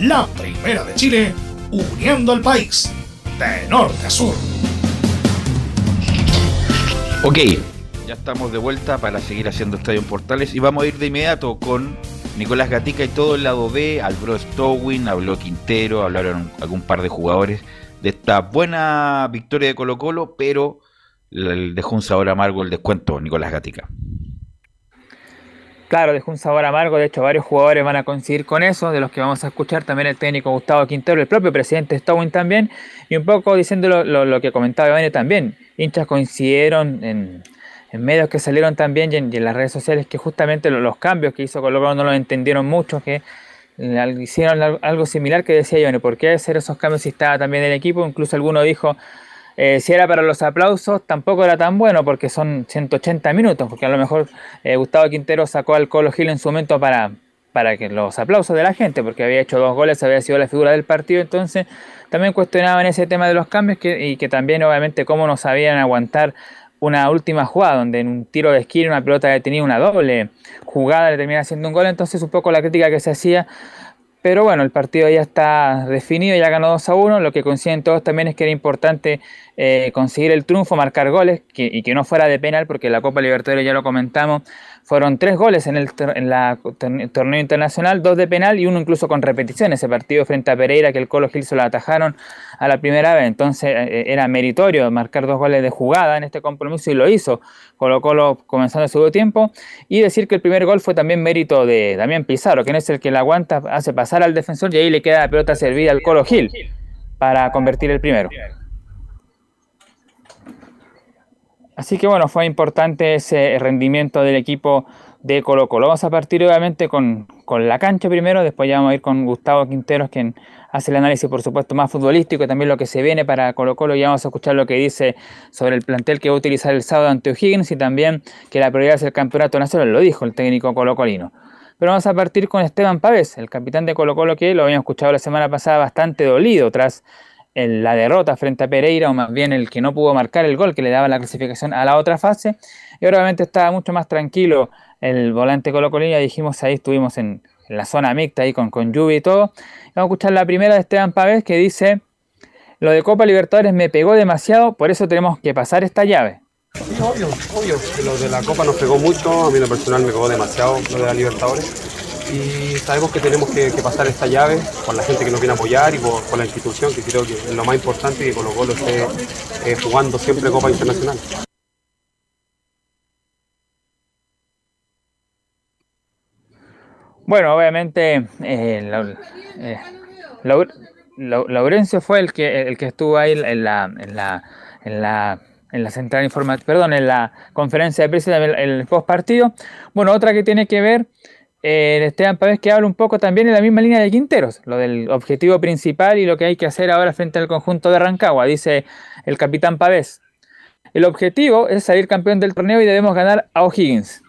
La primera de Chile, uniendo al país de norte a sur. Ok, ya estamos de vuelta para seguir haciendo Estadio en Portales y vamos a ir de inmediato con Nicolás Gatica y todo el lado B, al Bro Stowin, habló Quintero, hablaron algún par de jugadores de esta buena victoria de Colo Colo, pero dejó un sabor amargo el descuento Nicolás Gatica. Claro, dejó un sabor amargo, de hecho varios jugadores van a coincidir con eso, de los que vamos a escuchar. También el técnico Gustavo Quintero, el propio presidente Stowin también, y un poco diciendo lo, lo, que comentaba Iván también, hinchas coincidieron en, en, medios que salieron también y en, las redes sociales que justamente los, los cambios que hizo Colo Colo no los entendieron mucho, que hicieron algo similar que decía yo, ¿por qué hacer esos cambios si estaba también el equipo? Incluso alguno dijo, eh, si era para los aplausos, tampoco era tan bueno porque son 180 minutos, porque a lo mejor eh, Gustavo Quintero sacó al Colo Gil en su momento para, para que los aplausos de la gente, porque había hecho dos goles, había sido la figura del partido, entonces también cuestionaban ese tema de los cambios que, y que también obviamente cómo no sabían aguantar una última jugada donde en un tiro de esquina una pelota detenida una doble jugada le termina haciendo un gol, entonces un poco la crítica que se hacía pero bueno, el partido ya está definido, ya ganó 2 a 1. Lo que coinciden todos también es que era importante eh, conseguir el triunfo, marcar goles que, y que no fuera de penal, porque la Copa Libertadores ya lo comentamos, fueron tres goles en el, en la, torneo internacional, dos de penal y uno incluso con repetición. Ese partido frente a Pereira que el Colo Gil se lo atajaron a la primera vez. Entonces eh, era meritorio marcar dos goles de jugada en este compromiso y lo hizo. Colo Colo comenzando el segundo tiempo. Y decir que el primer gol fue también mérito de Damián Pizarro, que no es el que la aguanta, hace pasar al defensor y ahí le queda la pelota servida al Colo Gil para convertir el primero. Así que bueno, fue importante ese rendimiento del equipo de Colo Colo. Vamos a partir obviamente con, con, la cancha primero, después ya vamos a ir con Gustavo Quinteros, quien hace el análisis por supuesto más futbolístico y también lo que se viene para Colo Colo. Ya vamos a escuchar lo que dice sobre el plantel que va a utilizar el sábado ante O'Higgins y también que la prioridad es el campeonato nacional, lo dijo el técnico colocolino. Pero vamos a partir con Esteban Pávez, el capitán de Colo Colo, que lo habíamos escuchado la semana pasada bastante dolido tras en la derrota frente a Pereira, o más bien el que no pudo marcar el gol que le daba la clasificación a la otra fase. Y obviamente estaba mucho más tranquilo el volante Colo-Colina, dijimos ahí estuvimos en, la zona mixta ahí con, con lluvia y todo. Vamos a escuchar la primera de Esteban Pávez que dice, lo de Copa Libertadores me pegó demasiado, por eso tenemos que pasar esta llave. Sí, obvio, obvio. Lo de la Copa nos pegó mucho, a mí lo personal me pegó demasiado lo de la Libertadores y sabemos que tenemos que, pasar esta llave por la gente que nos viene a apoyar y por, la institución, que creo que es lo más importante que Colo Colo esté eh, jugando siempre Copa Internacional. Bueno, obviamente eh, la, eh, la, la, Laurencio fue el que, el que estuvo ahí en la, en la, en la en la central informativa, perdón, en la conferencia de prensa, el, el post partido. Bueno, otra que tiene que ver eh, Esteban Pavés que habla un poco también en la misma línea de Quinteros, lo del objetivo principal y lo que hay que hacer ahora frente al conjunto de Rancagua, dice el capitán Pavés. El objetivo es salir campeón del torneo y debemos ganar a O'Higgins.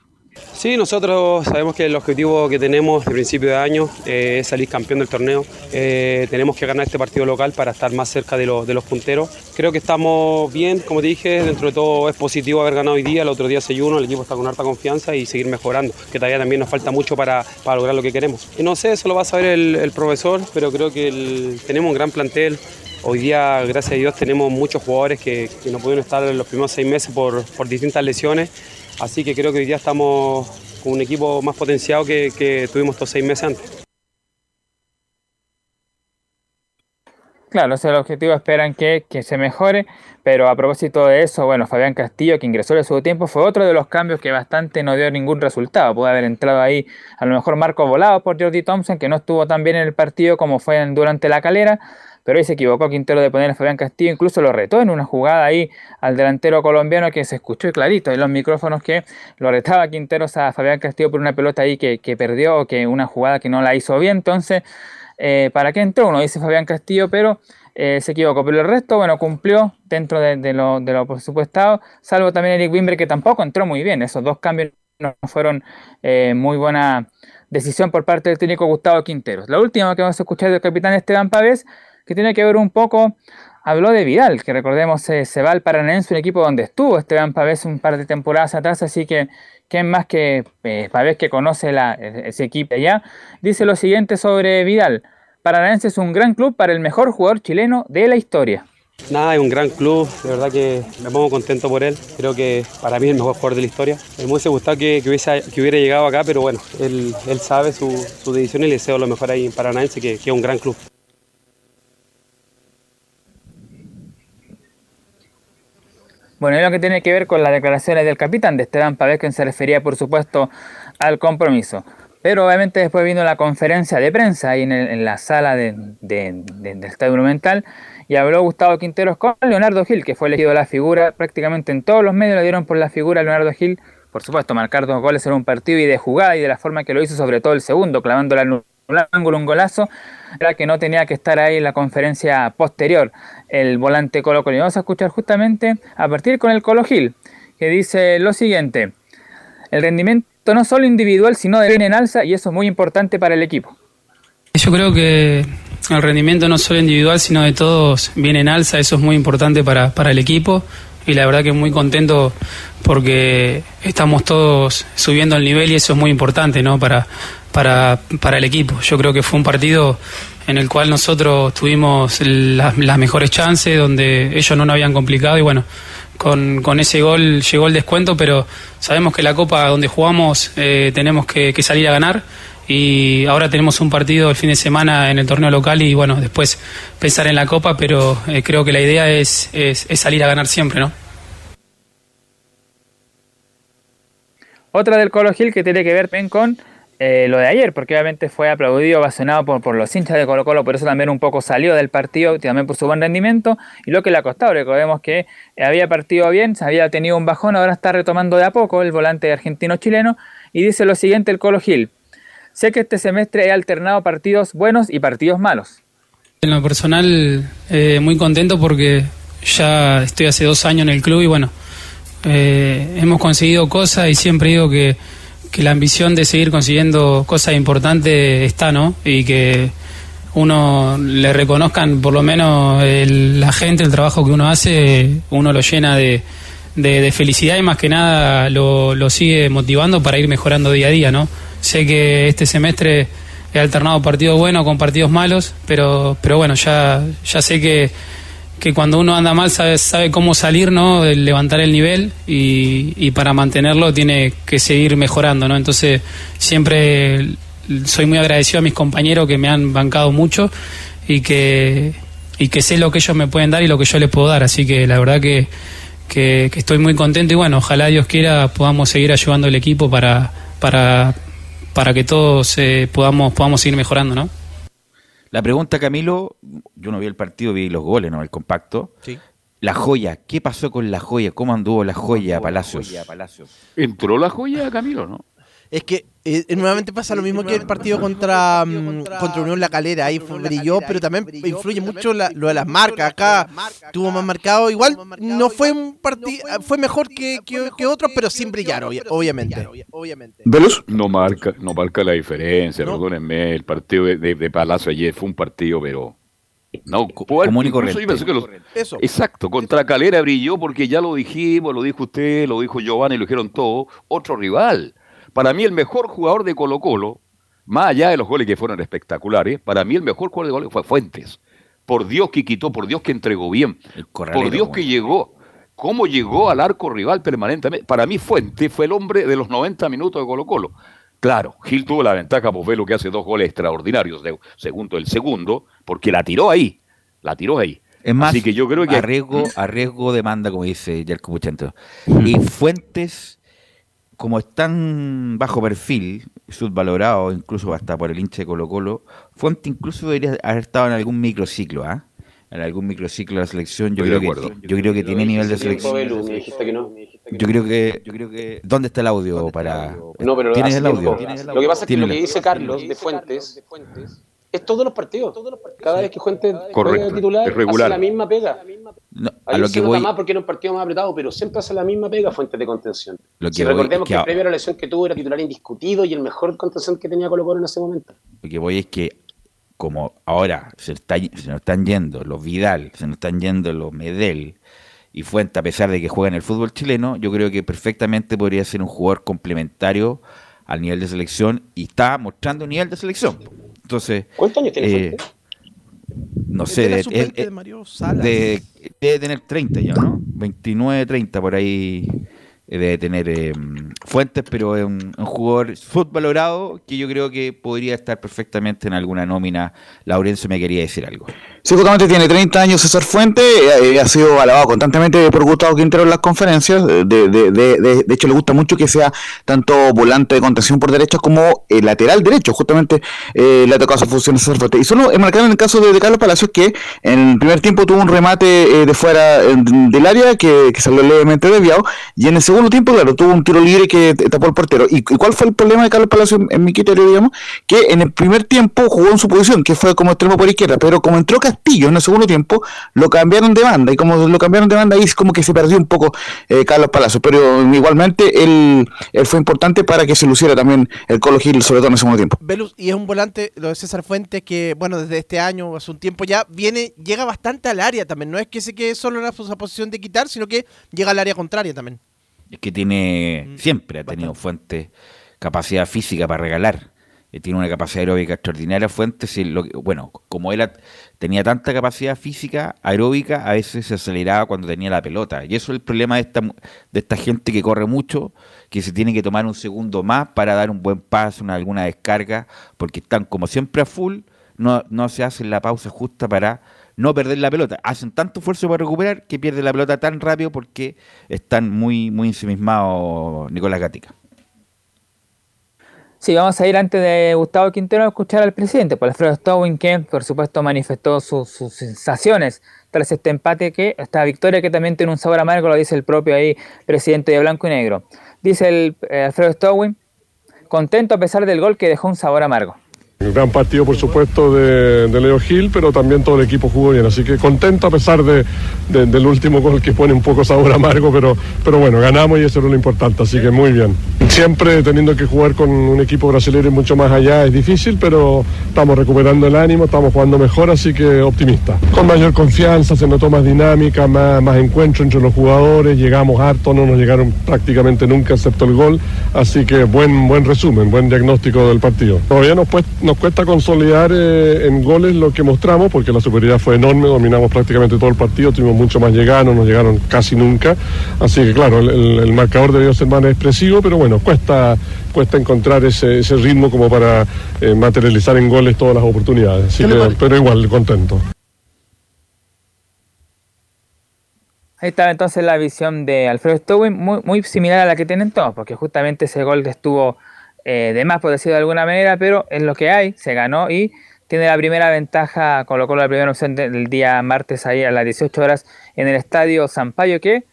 Sí, nosotros sabemos que el objetivo que tenemos de principio de año eh, es salir campeón del torneo. Eh, tenemos que ganar este partido local para estar más cerca de, lo, de, los punteros. Creo que estamos bien, como te dije, dentro de todo es positivo haber ganado hoy día, el otro día 6-1, el equipo está con harta confianza y seguir mejorando, que todavía también nos falta mucho para, lograr lo que queremos. Y no sé, eso lo va a saber el, profesor, pero creo que tenemos un gran plantel, Hoy día, gracias a Dios, tenemos muchos jugadores que, que no pudieron estar en los primeros seis meses por distintas lesiones Así que creo que hoy día estamos con un equipo más potenciado que, tuvimos estos seis meses antes. Claro, ese es el objetivo, esperan que, que, se mejore, pero a propósito de eso, bueno, Fabián Castillo, que ingresó en su tiempo, fue otro de los cambios que bastante no dio ningún resultado. Puede haber entrado ahí a lo mejor Marco Volado por Jordi Thompson, que no estuvo tan bien en el partido como fue durante la calera, pero ahí se equivocó Quintero de poner a Fabián Castillo, incluso lo retó en una jugada ahí al delantero colombiano que se escuchó clarito en los micrófonos que lo retaba Quinteros a Fabián Castillo por una pelota ahí que, perdió o que una jugada que no la hizo bien, entonces... Eh, ¿Para qué entró? Uno dice Fabián Castillo, pero eh, se equivocó. Pero el resto, bueno, cumplió dentro de, lo, de lo presupuestado, salvo también Eric Wimber, que tampoco entró muy bien. Esos dos cambios no fueron eh, muy buena decisión por parte del técnico Gustavo Quinteros. La última que vamos a escuchar del capitán Esteban Pavés, que tiene que ver un poco, habló de Vidal, que recordemos eh, se va al Paranense, un equipo donde estuvo Esteban Pavés un par de temporadas atrás, así que ¿quién más que eh, Pavés que conoce la, ese equipo allá? Dice lo siguiente sobre Vidal. Paranense es un gran club para el mejor jugador chileno de la historia. Nada, es un gran club, de verdad que me pongo contento por él. Creo que para mí es el mejor jugador de la historia. Me hubiese gustado que, que, hubiese, que hubiera llegado acá, pero bueno, él, él sabe su, su, decisión y le deseo lo mejor ahí en Paranaense, que, que es un gran club. Bueno, y lo que tiene que ver con las declaraciones del capitán de Esteban Pavés, que se refería, por supuesto, al compromiso. Pero obviamente después vino la conferencia de prensa ahí en, la sala de, de, de, del Estadio Monumental y habló Gustavo Quinteros con Leonardo Gil, que fue elegido la figura prácticamente en todos los medios, le dieron por la figura a Leonardo Gil, por supuesto, marcar dos goles en un partido y de jugada y de la forma que lo hizo, sobre todo el segundo, clavándola en un ángulo, un golazo, era que no tenía que estar ahí en la conferencia posterior el volante Colo Colo. Y vamos a escuchar justamente a partir con el Colo Gil, que dice lo siguiente, el rendimiento no solo individual, sino de bien en alza y eso es muy importante para el equipo. Yo creo que el rendimiento no solo individual, sino de todos viene en alza, eso es muy importante para, para el equipo y la verdad que muy contento porque estamos todos subiendo el nivel y eso es muy importante ¿no? para, para, para el equipo. Yo creo que fue un partido en el cual nosotros tuvimos las, mejores chances, donde ellos no nos habían complicado y bueno, con, con, ese gol llegó el descuento, pero sabemos que la Copa donde jugamos eh, tenemos que, salir a ganar y ahora tenemos un partido el fin de semana en el torneo local y bueno, después pensar en la Copa, pero eh, creo que la idea es, es, es, salir a ganar siempre, ¿no? Otra del Colo Gil que tiene que ver con eh, lo de ayer, porque obviamente fue aplaudido, ovacionado por, por los hinchas de Colo Colo, por eso también un poco salió del partido, también por su buen rendimiento, y lo que le ha costado, recordemos que había partido bien, se había tenido un bajón, ahora está retomando de a poco el volante argentino-chileno, y dice lo siguiente el Colo Gil, sé que este semestre he alternado partidos buenos y partidos malos. En lo personal, eh, muy contento porque ya estoy hace dos años en el club y bueno, eh, hemos conseguido cosas y siempre digo que que la ambición de seguir consiguiendo cosas importantes está, ¿no? Y que uno le reconozcan por lo menos el, la gente, el trabajo que uno hace, uno lo llena de, de, de felicidad y más que nada lo, lo, sigue motivando para ir mejorando día a día, ¿no? Sé que este semestre he alternado partidos buenos con partidos malos, pero, pero bueno, ya, ya sé que que cuando uno anda mal sabe, sabe cómo salir, ¿no? levantar el nivel y, y, para mantenerlo tiene que seguir mejorando, ¿no? Entonces siempre soy muy agradecido a mis compañeros que me han bancado mucho y que, y que sé lo que ellos me pueden dar y lo que yo les puedo dar. Así que la verdad que, que, que estoy muy contento y bueno, ojalá Dios quiera podamos seguir ayudando al equipo para, para, para que todos eh, podamos, podamos seguir mejorando, ¿no? La pregunta, Camilo, yo no vi el partido, vi los goles, ¿no? El compacto. Sí. La joya, ¿qué pasó con la joya? ¿Cómo anduvo la joya, Palacios? La joya, Palacios? Entró la joya, Camilo, ¿no? Es que eh, nuevamente pasa lo mismo que el partido contra, um, contra Unión La Calera. Ahí brilló, pero también influye mucho la, lo de las marcas. Acá tuvo más marcado. Igual no fue un partido, fue mejor que, que, que otros, pero sin brillar, obviamente. ¿Velos? No marca, no marca la diferencia, ¿No? perdónenme. El partido de, de, de, Palacio ayer fue un partido, pero. No, común y correcto. Los, Eso. Exacto, contra Calera brilló porque ya lo dijimos, lo dijo usted, lo dijo Giovanni, lo dijeron todos. Otro rival. Para mí el mejor jugador de Colo Colo, más allá de los goles que fueron espectaculares, para mí el mejor jugador de Colo fue Fuentes. Por Dios que quitó, por Dios que entregó bien, por Dios que llegó. cómo llegó al arco rival permanentemente. Para mí Fuente fue el hombre de los 90 minutos de Colo Colo. Claro, Gil tuvo la ventaja por ver lo que hace dos goles extraordinarios, de, segundo el segundo, porque la tiró ahí, la tiró ahí. Es más, Así que yo creo que arriesgo, arriesgo demanda, como dice Yerko Puchento. Y Fuentes, como están bajo perfil, subvalorado incluso hasta por el hincha de Colo Colo, Fuentes incluso debería haber estado en algún microciclo, ¿ah? En algún microciclo de la selección, yo creo que yo creo que tiene nivel de selección. Belu, me dijiste que no. Yo creo que, yo creo que. ¿Dónde está el audio para? No, pero ¿Tienes el audio? Lo que pasa es que lo que dice Carlos de Fuentes es todos los partidos. Cada vez que Correcto, juega titular, es regular. hace la misma pega. No, a lo que voy, más porque era un partido más apretado, pero siempre hace la misma pega Fuentes de contención. Lo que si voy recordemos es que que, a- previo a la lesión que tuvo era titular indiscutido y el mejor contención que tenía Colo Colo en ese momento. lo que voy es que como ahora se, está, se nos están yendo los Vidal, se nos están yendo los Medel y Fuente, a pesar de que juega en el fútbol chileno, yo creo que perfectamente podría ser un jugador complementario al nivel de selección y está mostrando un nivel de selección. Entonces, ¿Cuántos años tiene eh, no Es sé, de de- es- de Mario Salas. de- debe tener 30 ya, ¿no? 29, 30 por ahí eh, debe tener eh, Fuentes, pero es un, un jugador subvalorado que yo creo que podría estar perfectamente en alguna nómina. Laurencio me quería decir algo. Sí, justamente tiene 30 años César Fuente, eh, eh, ha sido alabado constantemente por Gustavo Quintero en las conferencias, eh, de, de, de, de, hecho le gusta mucho que sea tanto volante de contención por derecha como eh, lateral derecho, justamente eh, le ha tocado esa función a César Fuente. Y solo enmarcar en el caso de, Carlos Palacios que en el primer tiempo tuvo un remate eh, de fuera del área que, que salió levemente desviado y en el segundo tiempo, claro, tuvo un tiro libre que tapó el portero. ¿Y, cuál fue el problema de Carlos Palacios en, en mi criterio, digamos? Que en el primer tiempo jugó en su posición, que fue como extremo por izquierda, pero como entró Castillo en el segundo tiempo, lo cambiaron de banda, y como lo cambiaron de banda, ahí es como que se perdió un poco eh, Carlos Palacios, pero igualmente él, él fue importante para que se luciera también el Colo Gil, sobre todo en el segundo tiempo. Velus, y es un volante, lo de César Fuentes, que bueno, desde este año, hace un tiempo ya, viene, llega bastante al área también. No es que se quede solo en la posición de quitar, sino que llega al área contraria también. Es que tiene, Mm, siempre ha tenido Fuentes capacidad física para regalar. Eh, tiene una capacidad aeróbica extraordinaria Fuentes. y lo que- bueno, como él tenía tanta capacidad física aeróbica, a veces se aceleraba cuando tenía la pelota. Y eso es el problema de esta, de esta gente que corre mucho, que se tiene que tomar un segundo más para dar un buen paso, una, alguna descarga, porque están como siempre a full, no, no se hacen la pausa justa para no perder la pelota. Hacen tanto esfuerzo para recuperar que pierden la pelota tan rápido porque están muy, muy ensimismados Nicolás Gatica. Sí, vamos a ir antes de Gustavo Quintero a escuchar al presidente, por Alfredo Stowin, que por supuesto manifestó sus, sus sensaciones tras este empate, que esta victoria que también tiene un sabor amargo, lo dice el propio ahí presidente de Blanco y Negro. Dice el eh, Alfredo Stowin, contento a pesar del gol que dejó un sabor amargo. Un gran partido, por supuesto, de, Leo Gil, pero también todo el equipo jugó bien. Así que contento a pesar de, de- del último gol que pone un poco sabor amargo, pero, pero bueno, ganamos y eso era lo importante. Así que muy bien. Siempre teniendo que jugar con un equipo brasileño mucho más allá es difícil, pero estamos recuperando el ánimo, estamos jugando mejor, así que optimista. Con mayor confianza, se notó más dinámica, más, más encuentro entre los jugadores, llegamos harto, no nos llegaron prácticamente nunca excepto el gol, así que buen, buen resumen, buen diagnóstico del partido. Todavía nos, pues- nos cuesta consolidar eh, en goles lo que mostramos, porque la superioridad fue enorme, dominamos prácticamente todo el partido, tuvimos mucho más llegados, no nos llegaron casi nunca, así que claro, el, el- el marcador debió ser más expresivo, pero bueno, cuesta, cuesta encontrar ese, ese ritmo como para eh, materializar en goles todas las oportunidades, así ¿Qué le que, pero igual, contento. Ahí estaba entonces la visión de Alfredo Stowin, muy, muy similar a la que tienen todos, porque justamente ese gol estuvo eh, de más, por decirlo de alguna manera, pero es lo que hay, se ganó y tiene la primera ventaja, colocó la primera opción de- del día martes ahí a las 18 horas en el estadio Sampaio, que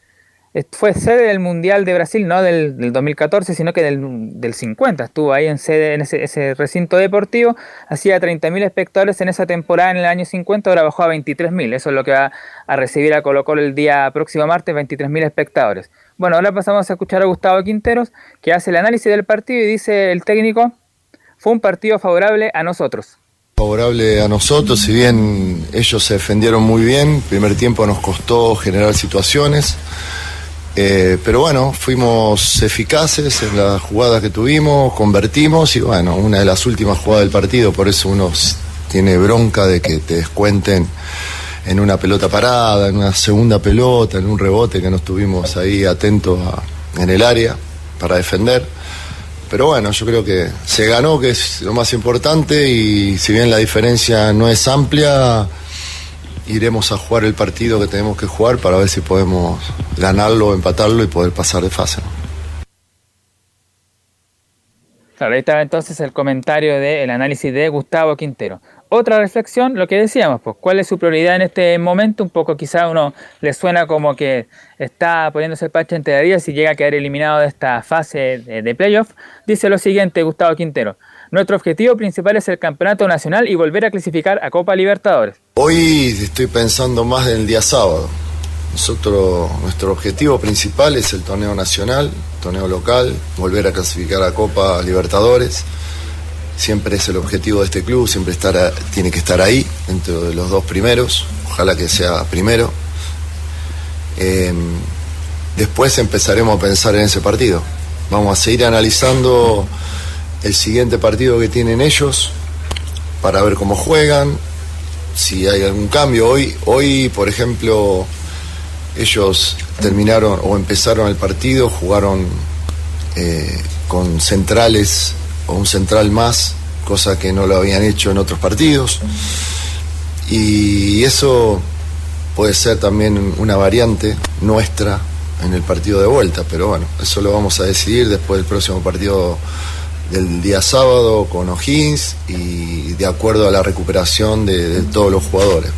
fue sede del Mundial de Brasil, no del, del 2014, sino que del, del 50. Estuvo ahí en sede en ese, ese recinto deportivo, hacía 30.000 espectadores en esa temporada en el año 50, ahora bajó a 23.000. Eso es lo que va a recibir a Colo Colo el día próximo martes, 23.000 espectadores. Bueno, ahora pasamos a escuchar a Gustavo Quinteros, que hace el análisis del partido y dice el técnico, fue un partido favorable a nosotros. favorable a nosotros, si bien ellos se defendieron muy bien, primer tiempo nos costó generar situaciones, eh, pero bueno, fuimos eficaces en las jugadas que tuvimos, convertimos y bueno, una de las últimas jugadas del partido, por eso uno tiene bronca de que te descuenten en una pelota parada, en una segunda pelota, en un rebote que no estuvimos ahí atentos a- en el área para defender. Pero bueno, yo creo que se ganó, que es lo más importante, y si bien la diferencia no es amplia, iremos a jugar el partido que tenemos que jugar para ver si podemos ganarlo, empatarlo y poder pasar de fase. ¿no? Claro, ahí estaba entonces el comentario del análisis de Gustavo Quintero. Otra reflexión, lo que decíamos, pues, ¿cuál es su prioridad en este momento? Un poco quizá uno le suena como que está poniéndose el parche entre y llega a quedar eliminado de esta fase de, de playoff. Dice lo siguiente Gustavo Quintero, nuestro objetivo principal es el campeonato nacional y volver a clasificar a Copa Libertadores. Hoy estoy pensando más en el día sábado. Nosotros, nuestro objetivo principal es el torneo nacional, torneo local, volver a clasificar a Copa Libertadores. Siempre es el objetivo de este club, siempre estar tiene que estar ahí, dentro de los dos primeros. Ojalá que sea primero. Eh, después empezaremos a pensar en ese partido. Vamos a seguir analizando el siguiente partido que tienen ellos para ver cómo juegan, si hay algún cambio. Hoy, hoy por ejemplo, ellos terminaron o empezaron el partido, jugaron eh, con centrales o un central más, cosa que no lo habían hecho en otros partidos. Y eso puede ser también una variante nuestra en el partido de vuelta, pero bueno, eso lo vamos a decidir después del próximo partido del día sábado con O'Higgins y de acuerdo a la recuperación de, todos los jugadores.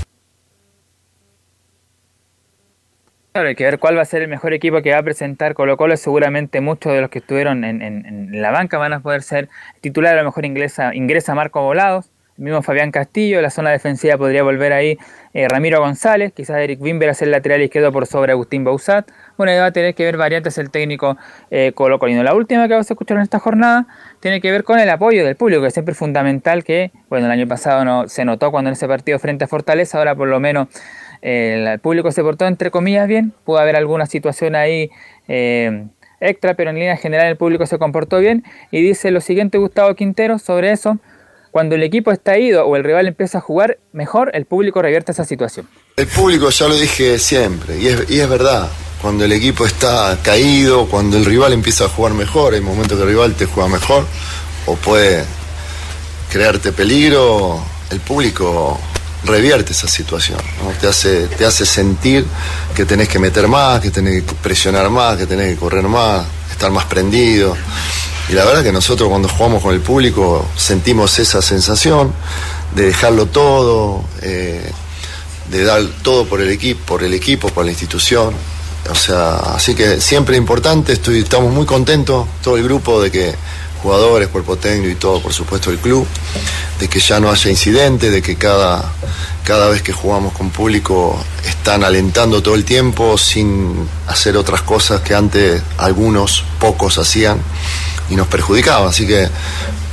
Claro, hay que ver cuál va a ser el mejor equipo que va a presentar Colo Colo. Seguramente muchos de los que estuvieron en, la banca van a poder ser titulares. A lo mejor ingresa, ingresa Marco Volados, el mismo Fabián Castillo. La zona defensiva podría volver ahí eh, Ramiro González. Quizás Eric Wimber a ser lateral izquierdo por sobre Agustín Bausat. Bueno, ahí va a tener que ver variantes el técnico eh, Colo. La última que vamos a escuchar en esta jornada tiene que ver con el apoyo del público, que siempre es fundamental. Que, bueno, el año pasado no se notó cuando en ese partido frente a Fortaleza, ahora por lo menos el, el público se portó entre comillas bien, pudo haber alguna situación ahí eh, extra, pero en línea general el público se comportó bien y dice lo siguiente Gustavo Quintero sobre eso, cuando el equipo está ido o el rival empieza a jugar mejor, el público revierte esa situación. El público, ya lo dije siempre, y es, verdad, cuando el equipo está caído, cuando el rival empieza a jugar mejor, hay momentos que el rival te juega mejor, o puede crearte peligro, el público revierte esa situación, ¿no? te, hace, te hace sentir que tenés que meter más, que tenés que presionar más, que tenés que correr más, estar más prendido. Y la verdad que nosotros cuando jugamos con el público sentimos esa sensación de dejarlo todo, eh, de dar todo por el equipo, por el equipo, por la institución. O sea, así que siempre importante, estamos muy contentos, todo el grupo, de que jugadores, cuerpo técnico y todo, por supuesto, el club, de que ya no haya incidentes, de que cada, cada vez que jugamos con público están alentando todo el tiempo sin hacer otras cosas que antes algunos, pocos hacían y nos perjudicaba. Así que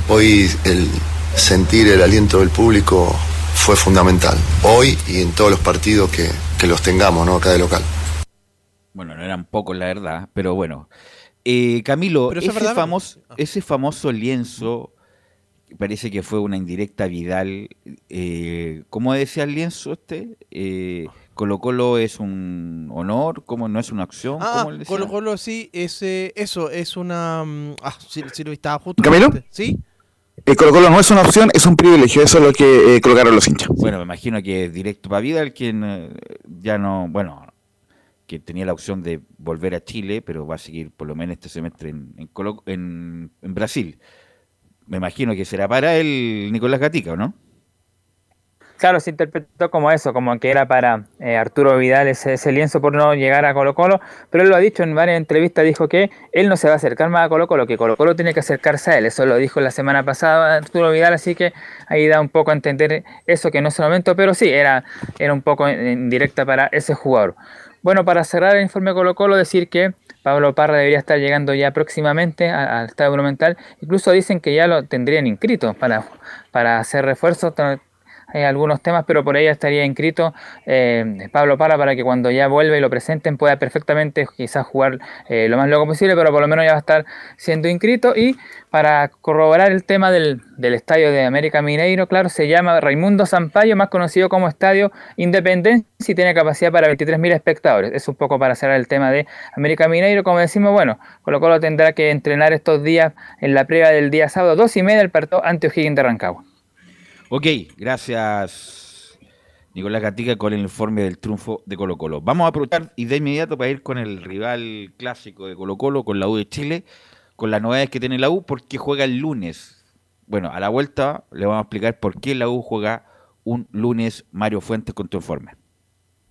hoy el sentir el aliento del público fue fundamental. Hoy y en todos los partidos que, que los tengamos, ¿no? Acá de local. Bueno, no eran pocos, la verdad, pero bueno. Eh, Camilo, Pero ese, verdad, famoso, ese famoso lienzo, parece que fue una indirecta Vidal. Eh, ¿Cómo decía el lienzo este? Eh, Colo Colo es un honor, ¿cómo no es una acción? Ah, ¿Cómo él decía? Colo Colo sí, es, eh, eso, es una... mm, Ah, sí, sí, lo estaba justo. ¿Camilo? Sí. El Colo Colo no es una opción, es un privilegio. Eso es lo que eh, colocaron los hinchas. Bueno, me imagino que es directo para Vidal, quien eh, ya no, bueno, que tenía la opción de volver a Chile, pero va a seguir por lo menos este semestre en, en, Colo- en- en Brasil. Me imagino que será para él Nicolás Gatica, ¿o no? Claro, se interpretó como eso, como que era para eh, Arturo Vidal ese, ese lienzo por no llegar a Colo Colo, pero él lo ha dicho en varias entrevistas, dijo que él no se va a acercar más a Colo Colo, que Colo Colo tiene que acercarse a él, eso lo dijo la semana pasada Arturo Vidal, así que ahí da un poco a entender eso que no es el momento, pero sí, era, era un poco en, en directa para ese jugador. Bueno, para cerrar el informe Colo Colo, decir que Pablo Parra debería estar llegando ya próximamente al Estado Monumental, incluso dicen que ya lo tendrían inscrito para, para hacer refuerzos, hay algunos temas, pero por ahí estaría inscrito eh, Pablo Pala para que cuando ya vuelva y lo presenten pueda perfectamente quizás jugar eh, lo más luego posible, pero por lo menos ya va a estar siendo inscrito. Y para corroborar el tema del, del estadio de América Mineiro, claro, se llama Raimundo Sampaio, más conocido como Estadio Independencia y tiene capacidad para 23.000 espectadores. Es un poco para cerrar el tema de América Mineiro. Como decimos, bueno, Colo Colo tendrá que entrenar estos días en la prueba del día sábado, dos y media, el partido ante O'Higgins de Rancagua. Ok, gracias Nicolás Gatica con el informe del triunfo de Colo Colo. Vamos a aprovechar y de inmediato para ir con el rival clásico de Colo Colo, con la U de Chile, con las novedades que tiene la U, porque juega el lunes. Bueno, a la vuelta le vamos a explicar por qué la U juega un lunes Mario Fuentes con tu informe.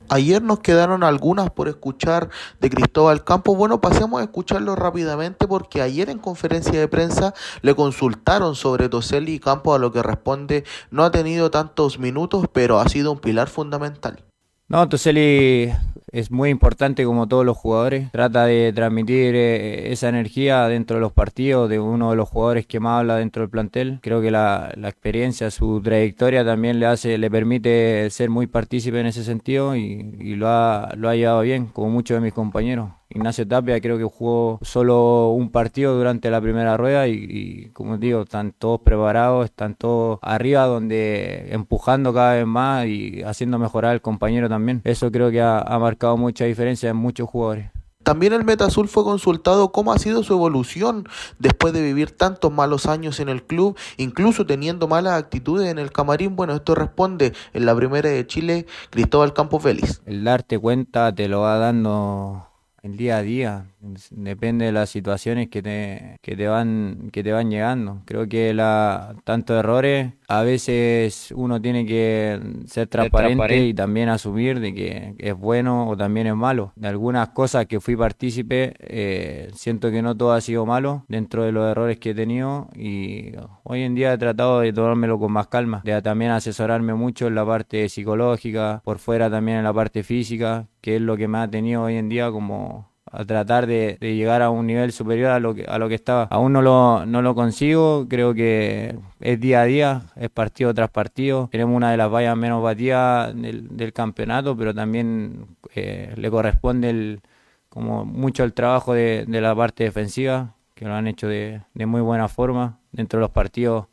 Ayer nos quedaron algunas por escuchar de Cristóbal Campos. Bueno, pasemos a escucharlo rápidamente porque ayer en conferencia de prensa le consultaron sobre Toselli y Campos a lo que responde no ha tenido tantos minutos, pero ha sido un pilar fundamental. No, Toselli es muy importante como todos los jugadores. Trata de transmitir eh, esa energía dentro de los partidos de uno de los jugadores que más habla dentro del plantel. Creo que la, experiencia, su trayectoria también le hace, le permite ser muy partícipe en ese sentido y, lo, ha, lo ha llevado bien, como muchos de mis compañeros. Ignacio Tapia creo que jugó solo un partido durante la primera rueda y, y, como digo, están todos preparados, están todos arriba donde empujando cada vez más y haciendo mejorar al compañero también. Eso creo que ha, ha marcado mucha diferencia en muchos jugadores. También el Meta Azul fue consultado cómo ha sido su evolución después de vivir tantos malos años en el club, incluso teniendo malas actitudes en el camarín. Bueno, esto responde en la primera de Chile Cristóbal Campos Félix. El darte cuenta te lo va dando el día a día depende de las situaciones que te, que te van que te van llegando. Creo que la tantos errores a veces uno tiene que ser transparente, transparente, y también asumir de que es bueno o también es malo. De algunas cosas que fui partícipe eh, siento que no todo ha sido malo dentro de los errores que he tenido y hoy en día he tratado de tomármelo con más calma de también asesorarme mucho en la parte psicológica por fuera también en la parte física que es lo que me ha tenido hoy en día como a tratar de, llegar a un nivel superior a lo que a lo que estaba. Aún no lo, no lo consigo, creo que es día a día, es partido tras partido. Tenemos una de las vallas menos batidas del, campeonato, pero también eh, le corresponde como mucho el trabajo de, la parte defensiva, que lo han hecho de, muy buena forma dentro de los partidos.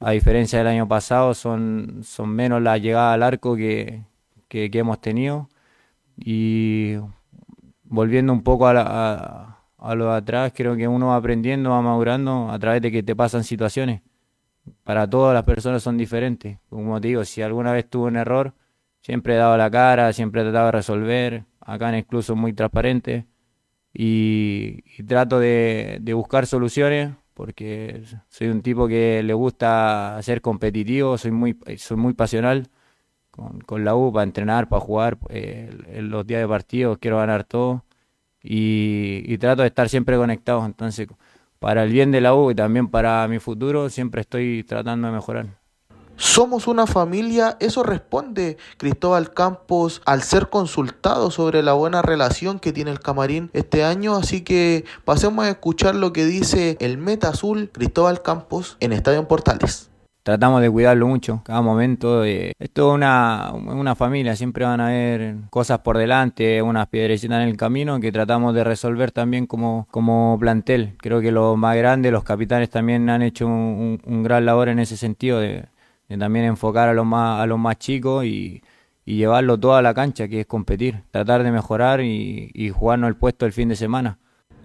A diferencia del año pasado, son, son menos las llegadas al arco que, que hemos tenido. Y volviendo un poco a, la, a, lo de atrás, creo que uno va aprendiendo, va madurando a través de que te pasan situaciones. Para todas las personas son diferentes. Como te digo, si alguna vez tuve un error, siempre he dado la cara, siempre he tratado de resolver. Acá en el muy transparente y, y trato de, de, buscar soluciones porque soy un tipo que le gusta ser competitivo, soy muy, soy muy pasional con, la U para entrenar, para jugar eh, los días de partido, quiero ganar todo y, y, trato de estar siempre conectado. Entonces, para el bien de la U y también para mi futuro, siempre estoy tratando de mejorar. Somos una familia, eso responde Cristóbal Campos al ser consultado sobre la buena relación que tiene el camarín este año, así que pasemos a escuchar lo que dice el Meta Azul Cristóbal Campos en Estadio Portales tratamos de cuidarlo mucho, cada momento. Eh, es una, una familia, siempre van a haber cosas por delante, unas piedrecitas en el camino que tratamos de resolver también como, como plantel. Creo que los más grandes, los capitanes también han hecho un, un gran labor en ese sentido de, de, también enfocar a los más, a los más chicos y, y llevarlo toda a la cancha, que es competir, tratar de mejorar y, y jugarnos el puesto el fin de semana.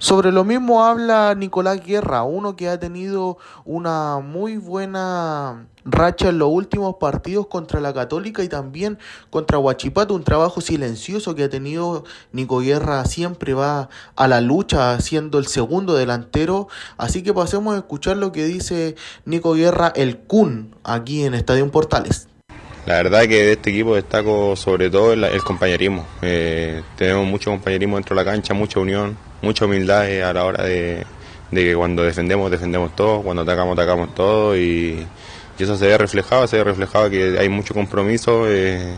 Sobre lo mismo habla Nicolás Guerra, uno que ha tenido una muy buena racha en los últimos partidos contra la Católica y también contra Huachipato, un trabajo silencioso que ha tenido Nico Guerra, siempre va a la lucha siendo el segundo delantero, así que pasemos a escuchar lo que dice Nico Guerra, el Kun, aquí en Estadio Portales. La verdad que de este equipo destaco sobre todo el, el compañerismo. Eh, tenemos mucho compañerismo dentro de la cancha, mucha unión, mucha humildad a la hora de, que cuando defendemos, defendemos todo, cuando atacamos, atacamos todo y, eso se ve reflejado, se ve reflejado que hay mucho compromiso eh,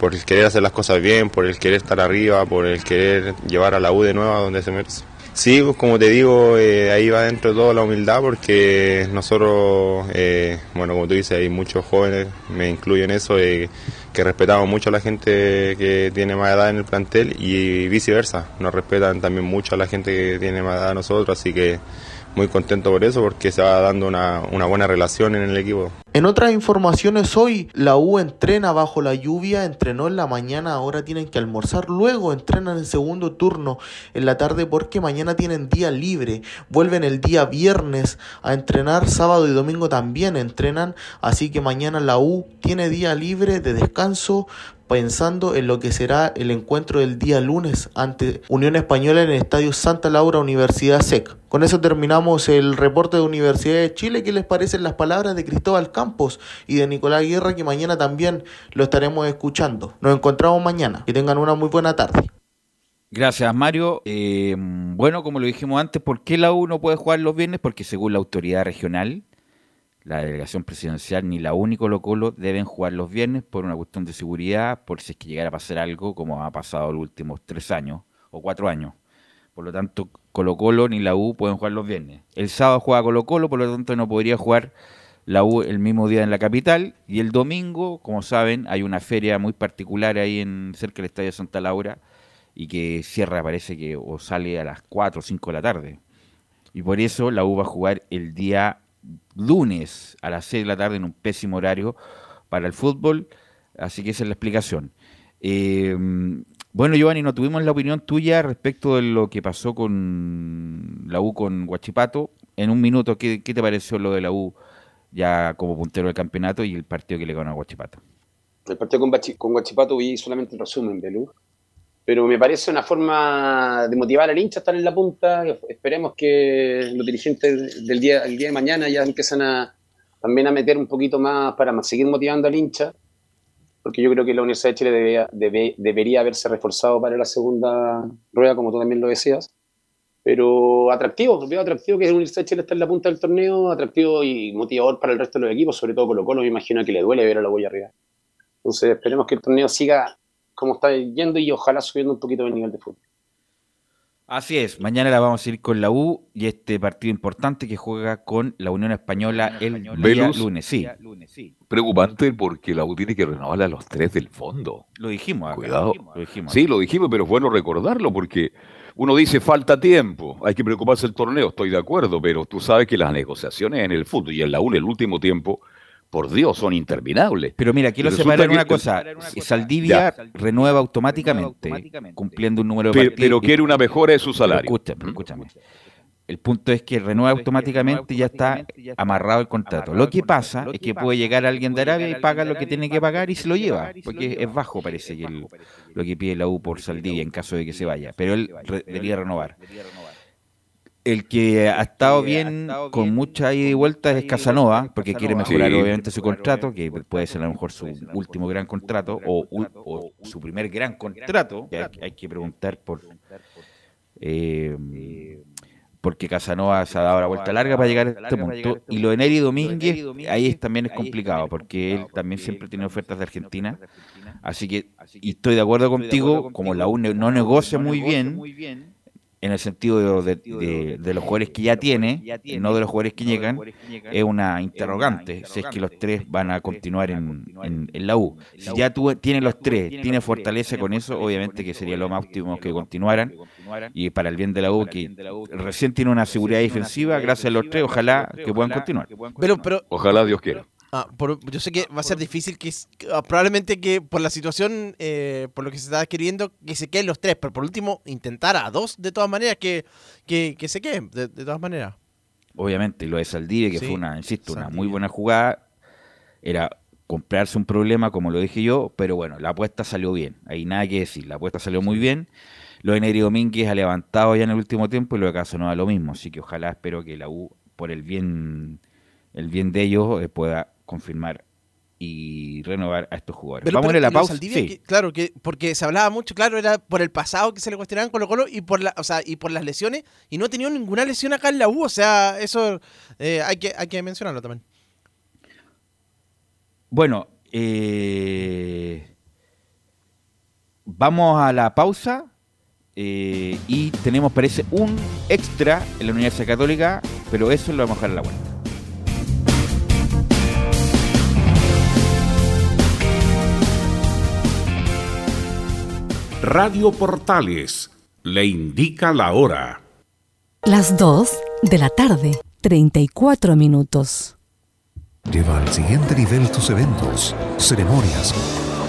por el querer hacer las cosas bien, por el querer estar arriba, por el querer llevar a la U de nuevo a donde se merece. Sí, pues como te digo, eh, ahí va dentro de todo la humildad porque nosotros, eh, bueno, como tú dices, hay muchos jóvenes, me incluyo en eso, eh, que respetamos mucho a la gente que tiene más edad en el plantel y viceversa, nos respetan también mucho a la gente que tiene más edad a nosotros, así que muy contento por eso porque se va dando una, una buena relación en el equipo. En otras informaciones hoy, la U entrena bajo la lluvia, entrenó en la mañana, ahora tienen que almorzar, luego entrenan el segundo turno en la tarde porque mañana tienen día libre, vuelven el día viernes a entrenar, sábado y domingo también entrenan, así que mañana la U tiene día libre de descanso pensando en lo que será el encuentro del día lunes ante Unión Española en el Estadio Santa Laura Universidad SEC. Con eso terminamos el reporte de Universidad de Chile. ¿Qué les parecen las palabras de Cristóbal Campos y de Nicolás Guerra que mañana también lo estaremos escuchando? Nos encontramos mañana. Que tengan una muy buena tarde. Gracias, Mario. Eh, bueno, como lo dijimos antes, ¿por qué la U no puede jugar los viernes? Porque según la autoridad regional, la delegación presidencial ni la única Colo Colo deben jugar los viernes por una cuestión de seguridad, por si es que llegara a pasar algo como ha pasado los últimos tres años o cuatro años. Por lo tanto, Colo Colo ni la U pueden jugar los viernes. El sábado juega Colo Colo, por lo tanto no podría jugar la U el mismo día en la capital. Y el domingo, como saben, hay una feria muy particular ahí en cerca del Estadio Santa Laura y que cierra, parece que o sale a las 4 o 5 de la tarde. Y por eso la U va a jugar el día lunes a las 6 de la tarde en un pésimo horario para el fútbol. Así que esa es la explicación. Eh, bueno, Giovanni, no tuvimos la opinión tuya respecto de lo que pasó con la U con Guachipato. En un minuto, ¿qué, te pareció lo de la U ya como puntero del campeonato y el partido que le ganó a Guachipato? El partido con, con Guachipato vi solamente el resumen, Belú. Pero me parece una forma de motivar al hincha a estar en la punta. Esperemos que los dirigentes del día, el día de mañana ya empiezan a también a meter un poquito más para seguir motivando al hincha porque yo creo que la Universidad de Chile debería haberse reforzado para la segunda rueda, como tú también lo decías. Pero atractivo, veo atractivo que la Universidad de Chile está en la punta del torneo, atractivo y motivador para el resto de los equipos, sobre todo Colo Colo, me imagino que le duele ver a la boya arriba. Entonces esperemos que el torneo siga como está yendo y ojalá subiendo un poquito el nivel de fútbol. Así es, mañana la vamos a ir con la U y este partido importante que juega con la Unión Española el día lunes. Sí. Preocupante porque la U tiene que renovar a los tres del fondo. Lo dijimos. Cuidado. sí, lo dijimos, pero es bueno recordarlo porque uno dice falta tiempo, hay que preocuparse el torneo, estoy de acuerdo, pero tú sabes que las negociaciones en el fútbol y en la U en el último tiempo por Dios, son interminables. Pero mira, quiero separar una cosa. Saldivia renueva automáticamente, cumpliendo un número de pero, Pero quiere una mejora de su salario. Escúchame, escúchame. El punto es que renueva automáticamente y ya está amarrado el contrato. Lo que pasa es que puede llegar alguien de Arabia y paga lo que tiene que pagar y se lo lleva, porque es bajo parece que lo que pide la U por Saldivia en caso de que se vaya, pero él debería renovar. El que ha estado bien con mucha ida y vuelta es Casanova, porque quiere mejorar obviamente su contrato, que puede ser a lo mejor su último gran contrato o, su primer gran contrato. Hay, que preguntar por... Eh, porque Casanova se ha dado la vuelta larga para llegar a este punto. Y lo de Neri Domínguez, ahí también es complicado, porque él también siempre tiene ofertas de Argentina. Así que, y estoy de acuerdo contigo, como la UNE no negocia muy bien, en el sentido de, de, los jugadores que ya tiene, no de los jugadores que llegan, es una interrogante si es que los tres van a continuar en, en, la U. Si ya tú tienes los tres, tienes fortaleza con eso, obviamente que sería lo más óptimo que continuaran. Y para el bien de la U, que recién tiene una seguridad defensiva, gracias a los tres, ojalá que puedan continuar. Pero, pero, ojalá Dios quiera. Ah, yo sé que va a ser difícil, que ah, probablemente que por la situación, eh, por lo que se está queriendo, que se queden los tres, pero por último intentar a dos de todas maneras que, que, se queden, de, todas maneras. Obviamente, lo de Saldivia, que fue una, insisto, una muy buena jugada, era comprarse un problema, como lo dije yo, pero bueno, la apuesta salió bien, hay nada que decir, la apuesta salió muy bien. Lo de Neri Domínguez ha levantado ya en el último tiempo y lo de Caso no da lo mismo, así que ojalá espero que la U, por el bien, el bien de ellos, eh, pueda confirmar y renovar a estos jugadores. Vamos a ir a la pausa. claro, que porque se hablaba mucho, claro, era por el pasado que se le cuestionaban Colo Colo y por la, o sea, y por las lesiones y no ha tenido ninguna lesión acá en la U, o sea, eso eh, hay que hay que mencionarlo también. Bueno, eh, vamos a la pausa. eh, y tenemos, parece, un extra en la Universidad Católica, pero eso lo vamos a dejar en la vuelta. Radio Portales le indica la hora. Las 2 de la tarde, 34 minutos. Lleva al siguiente nivel tus eventos, ceremonias,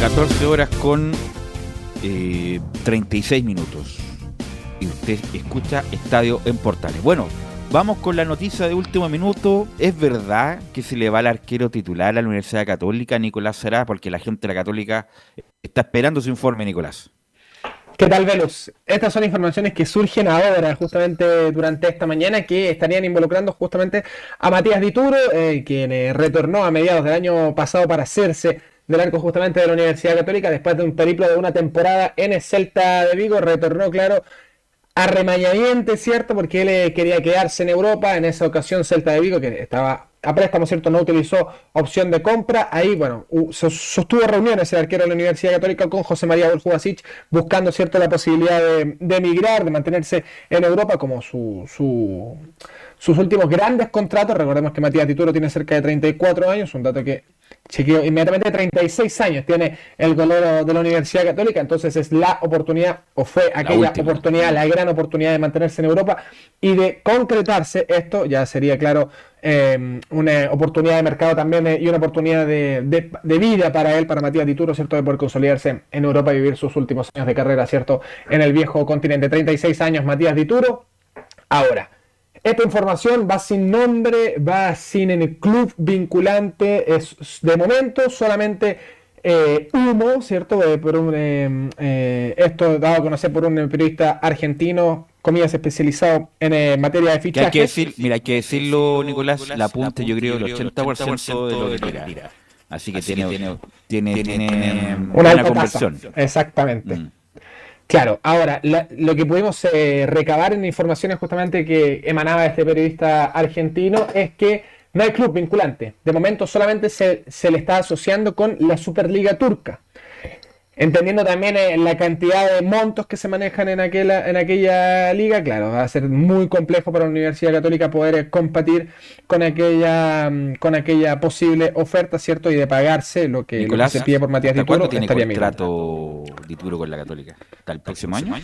14 horas con eh, 36 minutos. Y usted escucha Estadio en Portales. Bueno, vamos con la noticia de último minuto. ¿Es verdad que se le va al arquero titular a la Universidad Católica, Nicolás Será? Porque la gente de la Católica está esperando su informe, Nicolás. ¿Qué tal, Velus? Estas son informaciones que surgen ahora, justamente durante esta mañana, que estarían involucrando justamente a Matías Dituro, eh, quien eh, retornó a mediados del año pasado para hacerse del arco justamente de la Universidad Católica, después de un periplo de una temporada en el Celta de Vigo, retornó, claro, a remañamiento, ¿cierto? Porque él eh, quería quedarse en Europa, en esa ocasión Celta de Vigo, que estaba a préstamo, ¿cierto? No utilizó opción de compra. Ahí, bueno, sostuvo reuniones el arquero de la Universidad Católica con José María Boljubasic, buscando, ¿cierto?, la posibilidad de, de emigrar, de mantenerse en Europa como su, su- sus últimos grandes contratos. Recordemos que Matías Tituro tiene cerca de 34 años, un dato que chequeo inmediatamente 36 años tiene el golero de la Universidad Católica, entonces es la oportunidad, o fue aquella oportunidad, la gran oportunidad de mantenerse en Europa y de concretarse esto, ya sería claro eh, una oportunidad de mercado también eh, y una oportunidad de, de- de vida para él, para Matías Dituro, ¿cierto? De poder consolidarse en Europa y vivir sus últimos años de carrera, ¿cierto? En el viejo continente. 36 años Matías Dituro. Ahora, esta información va sin nombre, va sin el club vinculante, es de momento solamente eh, humo, ¿cierto? Eh, por un, eh, eh, esto dado a conocer por un periodista argentino, comillas, especializado en eh, materia de Que hay fichajes. que decir, mira, hay que decirlo, Nicolás, la punta yo creo el 80% de lo que tira. Así que tiene, tiene, tiene, tiene Una conversión. tasa. Exactamente. Mm. Claro, ahora, la- lo que pudimos eh, recabar en informaciones justamente que emanaba este periodista argentino es que no hay club vinculante. De momento solamente se, se le está asociando con la Superliga Turca. Entendiendo también eh, la cantidad de montos que se manejan en aquella, en aquella liga, claro, va a ser muy complejo para la Universidad Católica poder eh, competir con aquella mm, con aquella posible oferta, ¿cierto? Y de pagarse lo que, lo que se pide por Matías ¿hasta Dituro. cuándo tiene contrato Dituro con la Católica? ¿Hasta el próximo año?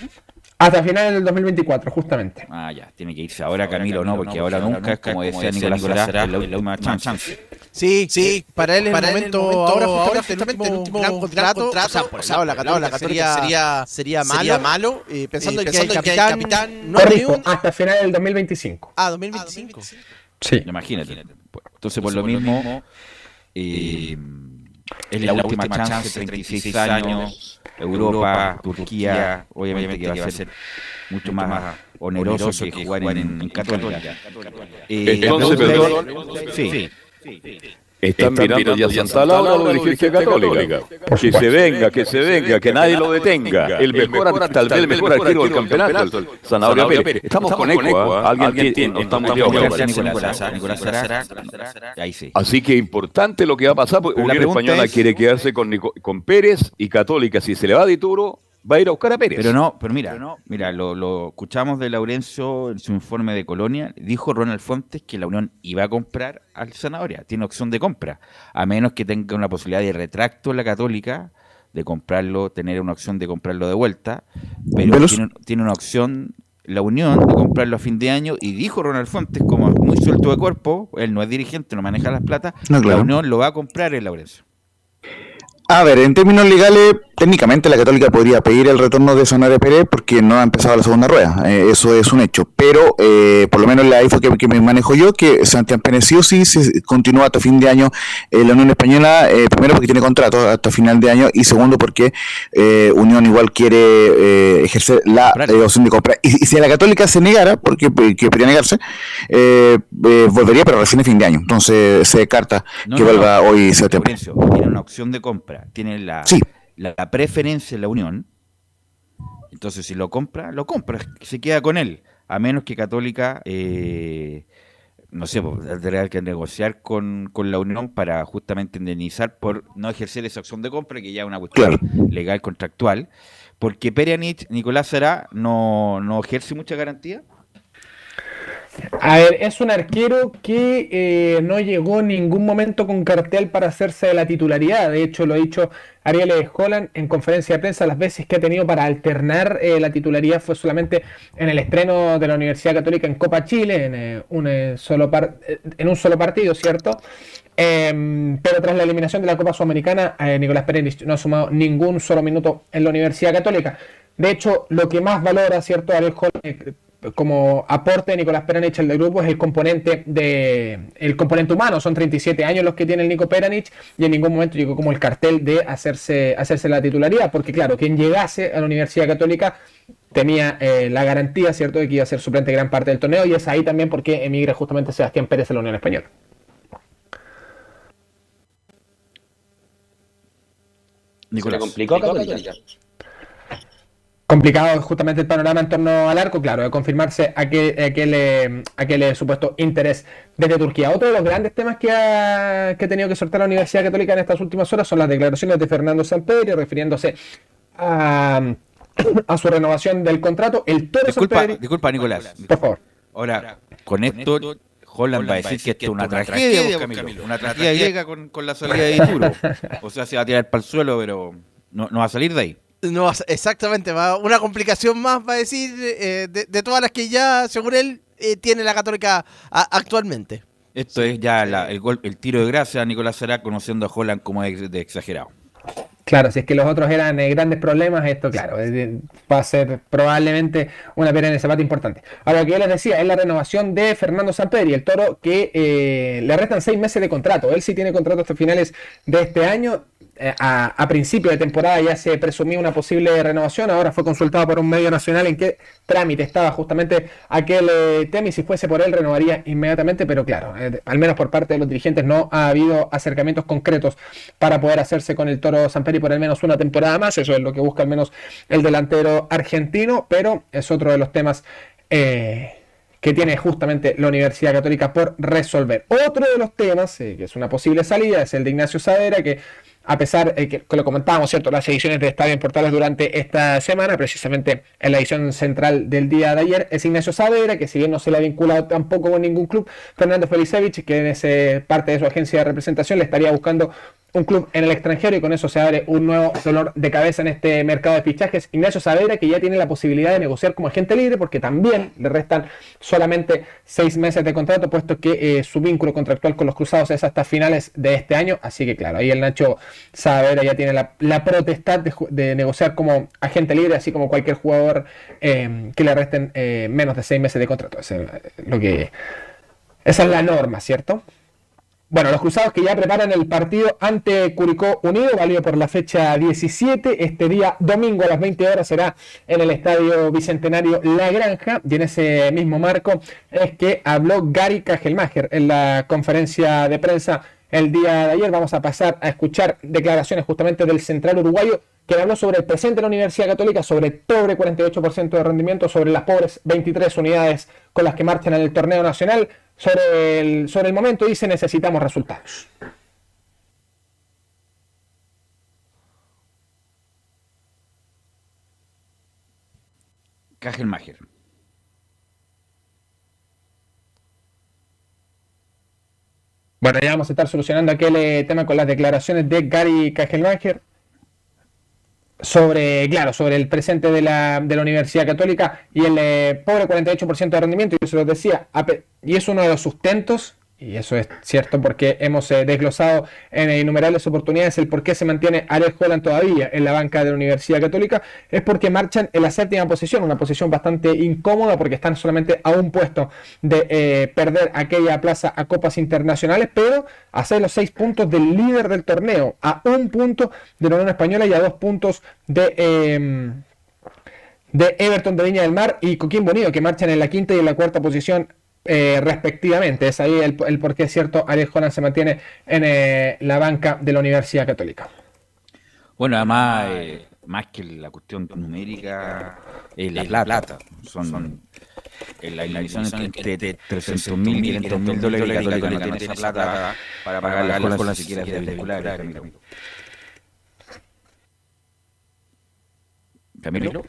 Hasta finales del 2024, justamente. Ah, ya, tiene que irse ahora Camilo, no, porque ahora nunca es como decía Nicolás Será, es la última chance. Sí, sí, para él es para el momento, momento, ahora ahora justamente, el el último gran gran contrato, contrato, o sea, por el lado de la Católica sería- sería, sería, malo, sería malo eh, pensando, eh, que, pensando el que el capitán, capitán no Corrijo, un- hasta finales del 2025. Ah, 2025. Sí. Imagínate. Entonces, por lo mismo, eh, es la última chance, 36 años, Europa, Turquía, obviamente que va a ser mucho más oneroso que jugar en, en Católica. Eh, la Entonces, perdón. es- sí. Están mirando ya Santa Laura, la dirigencia católica. Que se venga, que se venga, que nadie lo detenga. El mejor, tal vez el mejor arquero del campeonato, el Zanahoria Pérez. Estamos con eco, ¿ah? alguien tiene, estamos Nicolás, de ahí sí. Así que importante lo que va a pasar, porque Unión Española es- quiere quedarse con, Pérez y Católica. Si se le va a Dituro, va a ir a buscar a Pérez. Pero no, pero mira, mira, lo, lo escuchamos de Laurencio en su informe de Colonia. Dijo Ronald Fuentes que la Unión iba a comprar al Zanahoria. Tiene opción de compra. A menos que tenga una posibilidad de retracto en la Católica, de comprarlo, tener una opción de comprarlo de vuelta. Pero Velos. tiene, tiene una opción la Unión de comprarlo a fin de año. Y dijo Ronald Fuentes, como muy suelto de cuerpo, él no es dirigente, no maneja las plata. No, claro. La Unión lo va a comprar el Laurencio. A ver, en términos legales, técnicamente la Católica podría pedir el retorno de Sonario Pérez porque no ha empezado la segunda rueda. Eh, eso es un hecho. Pero, eh, por lo menos la info que, que me manejo yo, que Santiago Pérez sí o sí se continúa hasta fin de año en la Unión Española, eh, primero porque tiene contrato hasta final de año y segundo porque eh, Unión igual quiere eh, ejercer la opción de compra. Y, y si la Católica se negara, porque que podría negarse, eh, eh, volvería pero recién a fin de año. Entonces se descarta No, que no, vuelva no. hoy septiembre. Tiene una opción de compra, tiene la, Sí. la, la preferencia en la Unión. Entonces, si lo compra, lo compra, se queda con él. A menos que Católica, eh, no sé, pues, tendrá que negociar con, con la Unión para justamente indemnizar por no ejercer esa opción de compra, que ya es una cuestión legal contractual. Porque Perianich, Nicolás Será, no, no ejerce mucha garantía. A ver, es un arquero que eh, no llegó en ningún momento con cartel para hacerse de la titularidad. De hecho, lo ha dicho Ariel Holland en conferencia de prensa. Las veces que ha tenido para alternar eh, la titularidad fue solamente en el estreno de la Universidad Católica en Copa Chile, en, eh, un, solo en un solo partido, ¿cierto? Em, pero tras la eliminación de la Copa Sudamericana, Nicolás Pérez no ha sumado ningún solo minuto en la Universidad Católica. De hecho, lo que más valora, ¿cierto? Ariel Holland, como aporte de Nicolás Peranich el del grupo es el componente de el componente humano, son 37 años los que tiene el Nico Peranich y en ningún momento llegó como el cartel de hacerse, hacerse la titularidad, porque claro, quien llegase a la Universidad Católica tenía eh, la garantía, ¿cierto?, de que iba a ser suplente gran parte del torneo y es ahí también porque emigra justamente Sebastián Pérez a la Unión Española. ¿Se le complicó Católica? Complicado justamente el panorama en torno al arco, claro, de confirmarse aquel, aquel, aquel supuesto interés desde Turquía. Otro de los grandes temas que ha, que ha tenido que soltar la Universidad Católica en estas últimas horas son las declaraciones de Fernando Sampedri refiriéndose a, a su renovación del contrato. El Toro Disculpa, Sampedri- disculpa, Nicolás. Por favor. Ahora, con esto, Holland va a decir que esto es una tragedia, pues, Camilo. Una tragedia griega con, con la salida de Dituro. O sea, se va a tirar para el suelo, pero no, no va a salir de ahí. No, exactamente, va una complicación más, va a decir, eh, de, de todas las que ya, según él, eh, tiene la Católica a- actualmente. Esto es ya la- el, gol, el tiro de gracia a Nicolás Será conociendo a Holland como ex- de exagerado. Claro, si es que los otros eran eh, grandes problemas, esto, claro, eh, va a ser probablemente una piedra en el zapato importante. Ahora, lo que yo les decía es la renovación de Fernando Sampedri, el toro que eh, le restan seis meses de contrato. Él sí tiene contrato hasta finales de este año. Eh, a, principio de temporada ya se presumía una posible renovación. Ahora fue consultado por un medio nacional en qué trámite estaba justamente aquel eh, tema y si fuese por él renovaría inmediatamente. Pero claro, eh, al menos por parte de los dirigentes no ha habido acercamientos concretos para poder hacerse con el toro Samperi por al menos una temporada más. Eso es lo que busca al menos el delantero argentino, pero es otro de los temas. que tiene justamente la Universidad Católica por resolver. Otro de los temas, que es una posible salida, es el de Ignacio Savera, que a pesar de que, que, lo comentábamos, ¿cierto? Las ediciones de Estadio en Portales durante esta semana, precisamente en la edición central del día de ayer, es Ignacio Saavedra, que si bien no se le ha vinculado tampoco con ningún club, Fernando Felicevich, que en ese parte de su agencia de representación le estaría buscando un club en el extranjero y con eso se abre un nuevo dolor de cabeza en este mercado de fichajes. Ignacio Saavedra que ya tiene la posibilidad de negociar como agente libre porque también le restan solamente seis meses de contrato puesto que eh, su vínculo contractual con los Cruzados es hasta finales de este año. Así que claro, ahí el Nacho Saavedra ya tiene la, la potestad de, negociar como agente libre así como cualquier jugador eh, que le resten eh, menos de seis meses de contrato. es lo que, esa es la norma, ¿cierto? Bueno, los cruzados que ya preparan el partido ante Curicó Unido, válido por la fecha 17. Este día, domingo a las 20 horas, será en el Estadio Bicentenario La Granja. Y en ese mismo marco es que habló Gary Kajelmacher en la conferencia de prensa el día de ayer. Vamos a pasar a escuchar declaraciones justamente del central uruguayo que habló sobre el presente de la Universidad Católica, sobre el pobre 48% de rendimiento, sobre las pobres 23 unidades con las que marchan en el torneo nacional sobre el, sobre el momento dice necesitamos resultados. Kajelmacher. Bueno, ya vamos a estar solucionando aquel eh, tema con las declaraciones de Gary Kajelmacher sobre, claro, sobre el presente de la, de la Universidad Católica y el eh, pobre 48% de rendimiento, y se lo decía, y es uno de los sustentos y eso es cierto porque hemos eh, desglosado en innumerables oportunidades el por qué se mantiene Ariel Holland todavía en la banca de la Universidad Católica, es porque marchan en la séptima posición, una posición bastante incómoda porque están solamente a un puesto de eh, perder aquella plaza a copas internacionales, pero a los seis puntos del líder del torneo, a un punto de la Unión Española y a dos puntos de... Em, de Everton de Viña del Mar y Coquín Bonito, que marchan en la quinta y en la cuarta posición eh, respectivamente. Es ahí el, por qué es cierto Ariel Holland se mantiene en eh, la banca de la Universidad Católica. Bueno, además, eh, más que la cuestión numérica, la, la plata. Son, en la inversión entre 300 mil y 500 mil dólares y Católica no tiene esa plata para pagar las escuelas siquiera desvincular. Camilo.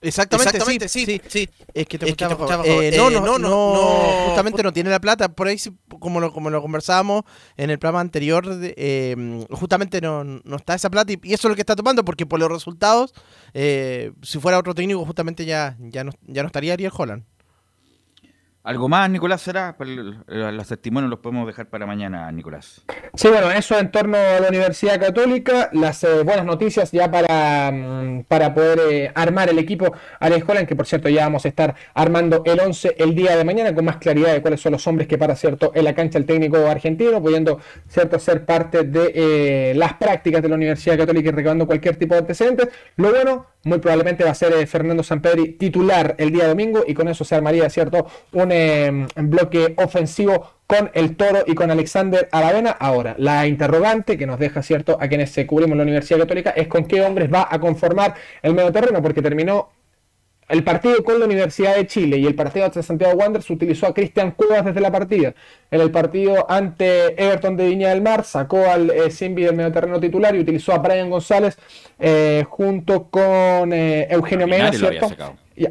Exactamente, Exactamente sí, sí, sí, Es que te escuchaba. Eh, no, no, no, justamente no tiene la plata. Por ahí, como lo, como lo conversábamos en el programa anterior, eh, justamente no, no, está esa plata y, eso es lo que está tomando, porque por los resultados, eh, si fuera otro técnico, justamente ya, ya, no, ya no estaría Ariel Holland. ¿Algo más, Nicolás, será? Los testimonios los podemos dejar para mañana, Nicolás. Sí, bueno, eso en torno a la Universidad Católica. Las eh, buenas noticias ya para, mm, para poder eh, armar el equipo Alex Holland, que por cierto ya vamos a estar armando el 11 el día de mañana con más claridad de cuáles son los hombres que para, cierto, en la cancha el técnico argentino, pudiendo, cierto, ser parte de eh, las prácticas de la Universidad Católica y recabando cualquier tipo de antecedentes. Lo bueno, muy probablemente va a ser Fernando Sampedri titular el día domingo y con eso se armaría, cierto, un en bloque ofensivo con el Toro y con Alexander Aravena. Ahora, la interrogante que nos deja cierto a quienes se cubrimos la Universidad Católica es con qué hombres va a conformar el medio terreno, porque terminó el partido con la Universidad de Chile y el partido ante Santiago Wanderers utilizó a Cristian Cuevas desde la partida. En el partido ante Everton de Viña del Mar sacó al eh, Simbi del medio terreno titular y utilizó a Brian González eh, junto con eh, Eugenio Mena, ¿cierto?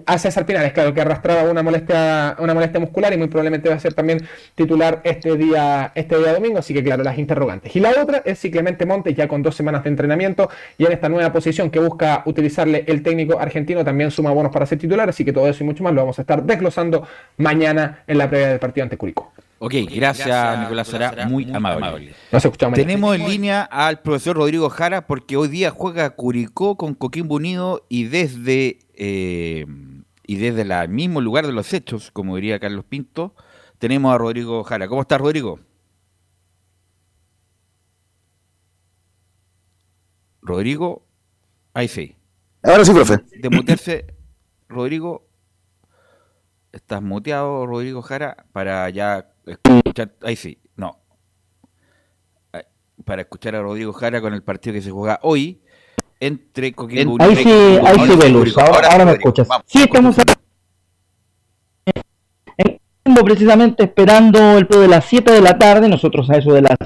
A César Pinares, claro, que arrastraba una molestia, una molestia muscular y muy probablemente va a ser también titular este día, este día domingo, así que claro, las interrogantes. Y la otra es si Clemente Montes, ya con dos semanas de entrenamiento y en esta nueva posición que busca utilizarle el técnico argentino, también suma bonos para ser titular, así que todo eso y mucho más lo vamos a estar desglosando mañana en la previa del partido ante Curicó. Ok, gracias, Nicolás Será, muy amable. Tenemos en línea al profesor Rodrigo Jara porque hoy día juega Curicó con Coquimbo Unido y desde eh, y desde el mismo lugar de los hechos, como diría Carlos Pinto, tenemos a Rodrigo Jara. ¿Cómo estás, Rodrigo? Rodrigo, ahí sí. Ahora sí, profe. De mutearse, Rodrigo, estás muteado, Rodrigo Jara, para ya escuchar, ahí sí, no. Para escuchar a Rodrigo Jara con el partido que se juega hoy entre Coquimbo Ahí sí, ahí sí ve luz, ahora, ahora me escuchas. Sí, estamos precisamente esperando el de las 7 de la tarde, nosotros a eso de las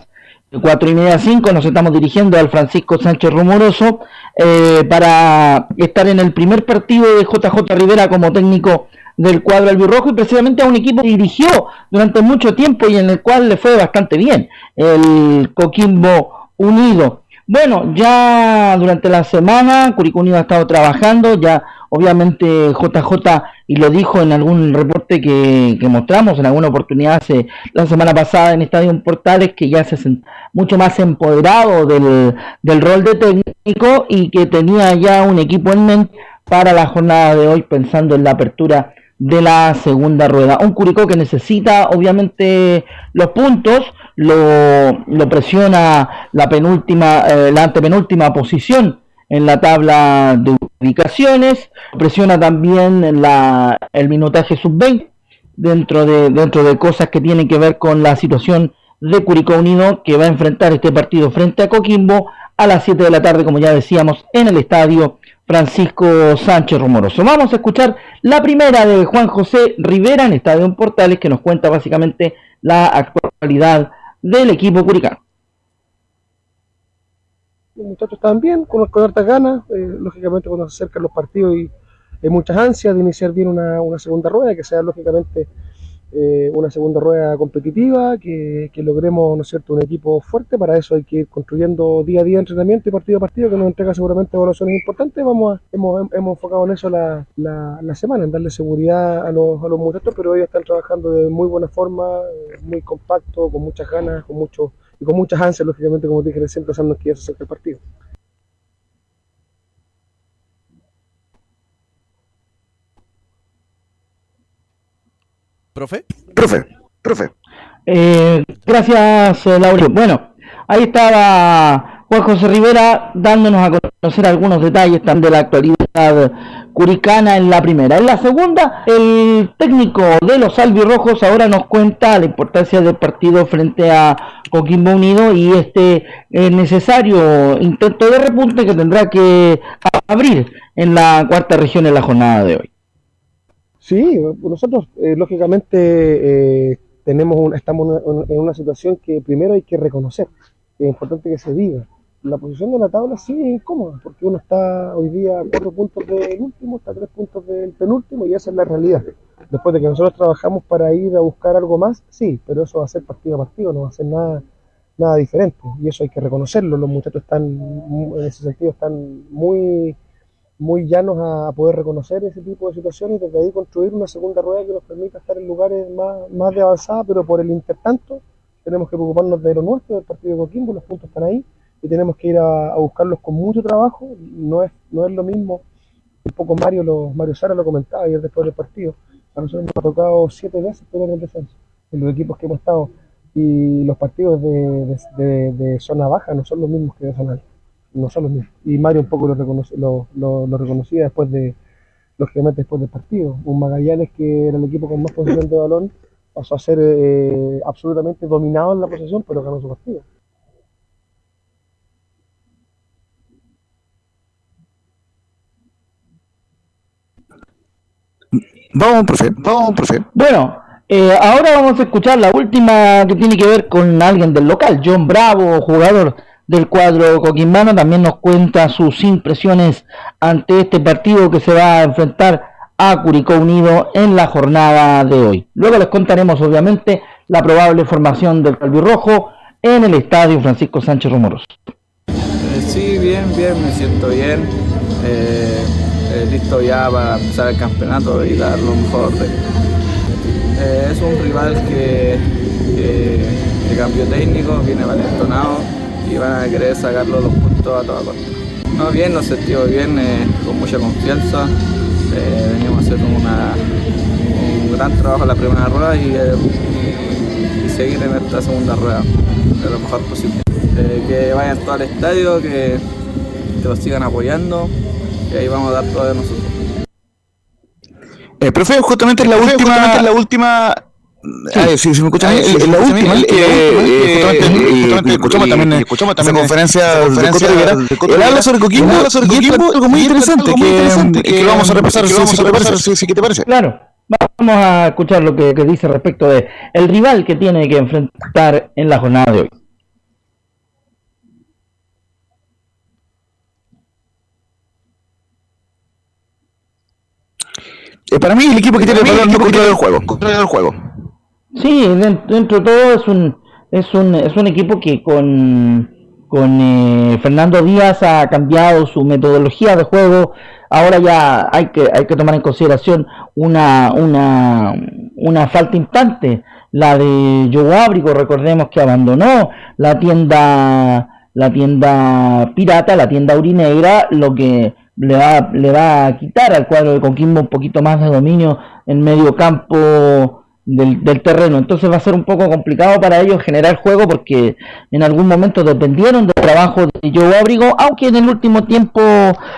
cuatro y media a cinco nos estamos dirigiendo al Francisco Sánchez Rumoroso eh, para estar en el primer partido de JJ Rivera como técnico del cuadro albirrojo y precisamente a un equipo que dirigió durante mucho tiempo y en el cual le fue bastante bien, el Coquimbo Unido. Bueno, ya durante la semana Curicó Unido ha estado trabajando, ya obviamente JJ, y lo dijo en algún reporte que, mostramos en alguna oportunidad hace, la semana pasada en Estadio Portales, que ya se mucho más empoderado del, del rol de técnico y que tenía ya un equipo en mente para la jornada de hoy pensando en la apertura de la segunda rueda. Un Curicó que necesita obviamente los puntos, lo, presiona la penúltima, eh, la antepenúltima posición en la tabla de ubicaciones, presiona también la, el minutaje sub-20 dentro de, dentro de cosas que tienen que ver con la situación de Curicó Unido que va a enfrentar este partido frente a Coquimbo a las 7 de la tarde, como ya decíamos, en el estadio Francisco Sánchez Rumoroso. Vamos a escuchar la primera de Juan José Rivera en Estadio Portales, que nos cuenta básicamente la actualidad del equipo curicano. Los muchachos están bien, con, con hartas ganas, eh, lógicamente cuando se acercan los partidos y hay muchas ansias de iniciar bien una, una segunda rueda, que sea lógicamente eh, una segunda rueda competitiva, que, logremos ¿no es cierto? un equipo fuerte. Para eso hay que ir construyendo día a día entrenamiento y partido a partido, que nos entrega seguramente evaluaciones importantes. Vamos hemos, hemos enfocado en eso la, la, semana, en darle seguridad a los, a los muchachos, pero ellos están trabajando de muy buena forma, eh, muy compacto, con muchas ganas, con mucho, y con muchas ansias, lógicamente, como dije recién, pensando que ya se el partido. ¿Profe? Profe, profe. Eh, gracias, eh, Laura. Bueno, ahí estaba Juan José Rivera dándonos a conocer algunos detalles también de la actualidad curicana en la primera. En la segunda, el técnico de los albirrojos ahora nos cuenta la importancia del partido frente a Coquimbo Unido y este eh, necesario intento de repunte que tendrá que abrir en la cuarta región en la jornada de hoy. Sí, nosotros eh, lógicamente eh, tenemos estamos en una situación que primero hay que reconocer, es importante que se diga. La posición de la tabla sí es incómoda, porque uno está hoy día a cuatro puntos del último, está a tres puntos del penúltimo y esa es la realidad. Después de que nosotros trabajamos para ir a buscar algo más, sí, pero eso va a ser partido a partido, no va a ser nada, nada diferente y eso hay que reconocerlo. Los muchachos están, en ese sentido, están muy muy llanos a poder reconocer ese tipo de situaciones y desde ahí construir una segunda rueda que nos permita estar en lugares más, más de avanzada, pero por el intertanto tenemos que preocuparnos de lo nuestro, del partido de Coquimbo, los puntos están ahí y tenemos que ir a, buscarlos con mucho trabajo, no es, no es lo mismo, un poco Mario, lo, Mario Sara lo comentaba ayer después del partido, a nosotros nos ha tocado siete veces en el descenso, en los equipos que hemos estado, y los partidos de, de, de zona baja no son los mismos que de zona alta no son los mismos. Y Mario un poco lo, lo, lo, reconocía después de, lógicamente después del partido. Un Magallanes que era el equipo con más posición de balón pasó a ser eh, absolutamente dominado en la posesión, pero ganó su partido. Vamos, profe, vamos, profe. Bueno, eh, ahora vamos a escuchar la última que tiene que ver con alguien del local, John Bravo, jugador del cuadro coquimbano también nos cuenta sus impresiones ante este partido que se va a enfrentar a Curicó Unido en la jornada de hoy. Luego les contaremos obviamente la probable formación del Calvirrojo en el estadio Francisco Sánchez Romoros. Eh, sí, bien, bien, me siento bien. Eh, eh, listo ya para empezar el campeonato y dar lo mejor de Es un rival que, que, cambió técnico, viene valentonado y van a querer sacarlo los puntos a toda costa. No, bien, nos sentimos bien, eh, con mucha confianza. Eh, venimos a hacer una, un gran trabajo en la primera rueda eh, y, seguir en esta segunda rueda de lo mejor posible. que vayan todos al estadio, que, que los sigan apoyando y ahí vamos a dar todo de nosotros. Eh, profe, justamente es la última, la última Ah, sí, sí, me escuchan. Ah, la última, escuchamos también esa conferencia de Él habla sobre Coquimbo, habla algo muy interesante que vamos a repasar si te parece. Claro. Vamos a escuchar lo que, dice respecto de el rival que tiene que enfrentar en la jornada de hoy. Eh, para mí el equipo que tiene el valor no el juego, el juego. Sí, dentro, de todo es un, es un, es un equipo que con, con eh, Fernando Díaz ha cambiado su metodología de juego. Ahora ya hay que, hay que tomar en consideración una, una, una falta instante, la de Joe Ábrico, recordemos que abandonó la tienda la tienda pirata, la tienda urinegra, lo que le va, le va a quitar al cuadro de Coquimbo un poquito más de dominio en medio campo del, del, terreno. Entonces va a ser un poco complicado para ellos generar juego porque en algún momento dependieron del trabajo de Joe Abrigo, aunque en el último tiempo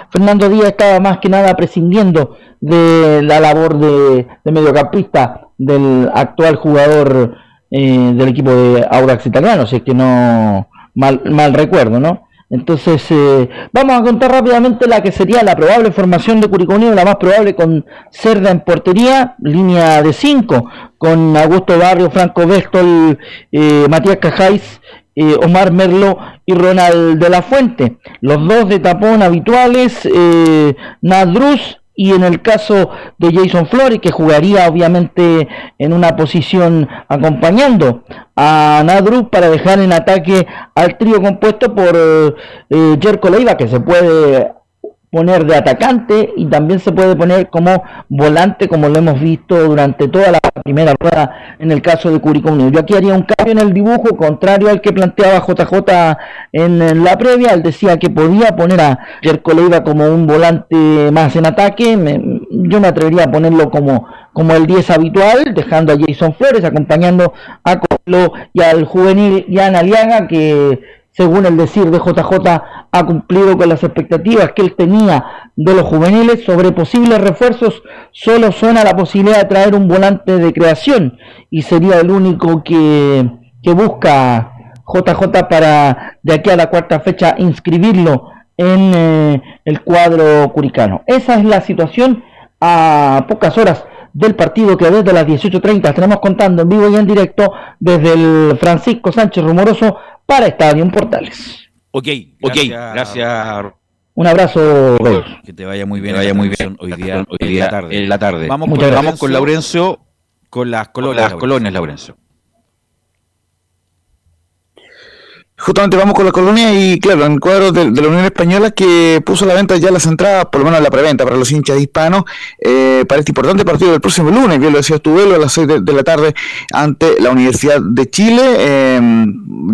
Fernando Díaz estaba más que nada prescindiendo de la labor de, mediocampista del actual jugador eh, del equipo de Audax Italiano, si es que no mal, mal recuerdo, ¿no? Entonces, eh, vamos a contar rápidamente la que sería la probable formación de Curicó Unido, la más probable con Cerda en portería, línea de 5, con Augusto Barrio, Franco Vestol, eh, Matías Cajáis, eh, Omar Merlo y Ronald de la Fuente. Los dos de tapón habituales, eh, Nadruz y en el caso de Jason Flores, que jugaría obviamente en una posición acompañando a Nadru para dejar en ataque al trío compuesto por eh, Jerko Leiva, que se puede poner de atacante y también se puede poner como volante como lo hemos visto durante toda la primera rueda en el caso de Curicó Unido. Yo aquí haría un cambio en el dibujo contrario al que planteaba JJ en la previa, él decía que podía poner a Jerko Leiva como un volante más en ataque, yo me atrevería a ponerlo como, como el 10 habitual, dejando a Jason Flores acompañando a Colo y al juvenil Jan Aliaga que según el decir de JJ, ha cumplido con las expectativas que él tenía de los juveniles sobre posibles refuerzos, solo suena la posibilidad de traer un volante de creación y sería el único que, que busca JJ para de aquí a la cuarta fecha inscribirlo en eh, el cuadro curicano. Esa es la situación a pocas horas del partido que desde las 18.30 estaremos contando en vivo y en directo desde el Francisco Sánchez Rumoroso para Estadio Portales. Ok, ok, gracias. Un abrazo, Que te vaya muy bien, vaya muy bien hoy día, hoy día en la tarde. Vamos, con, vamos con Laurencio, con las colonias, las colonias Laurencio. Justamente vamos con la colonia y claro, en cuadros de, de, la Unión Española que puso a la venta ya las entradas, por lo menos la preventa para los hinchas hispanos, eh, para este importante partido del próximo lunes, bien lo decía tu a las 6 de, la tarde ante la Universidad de Chile, eh,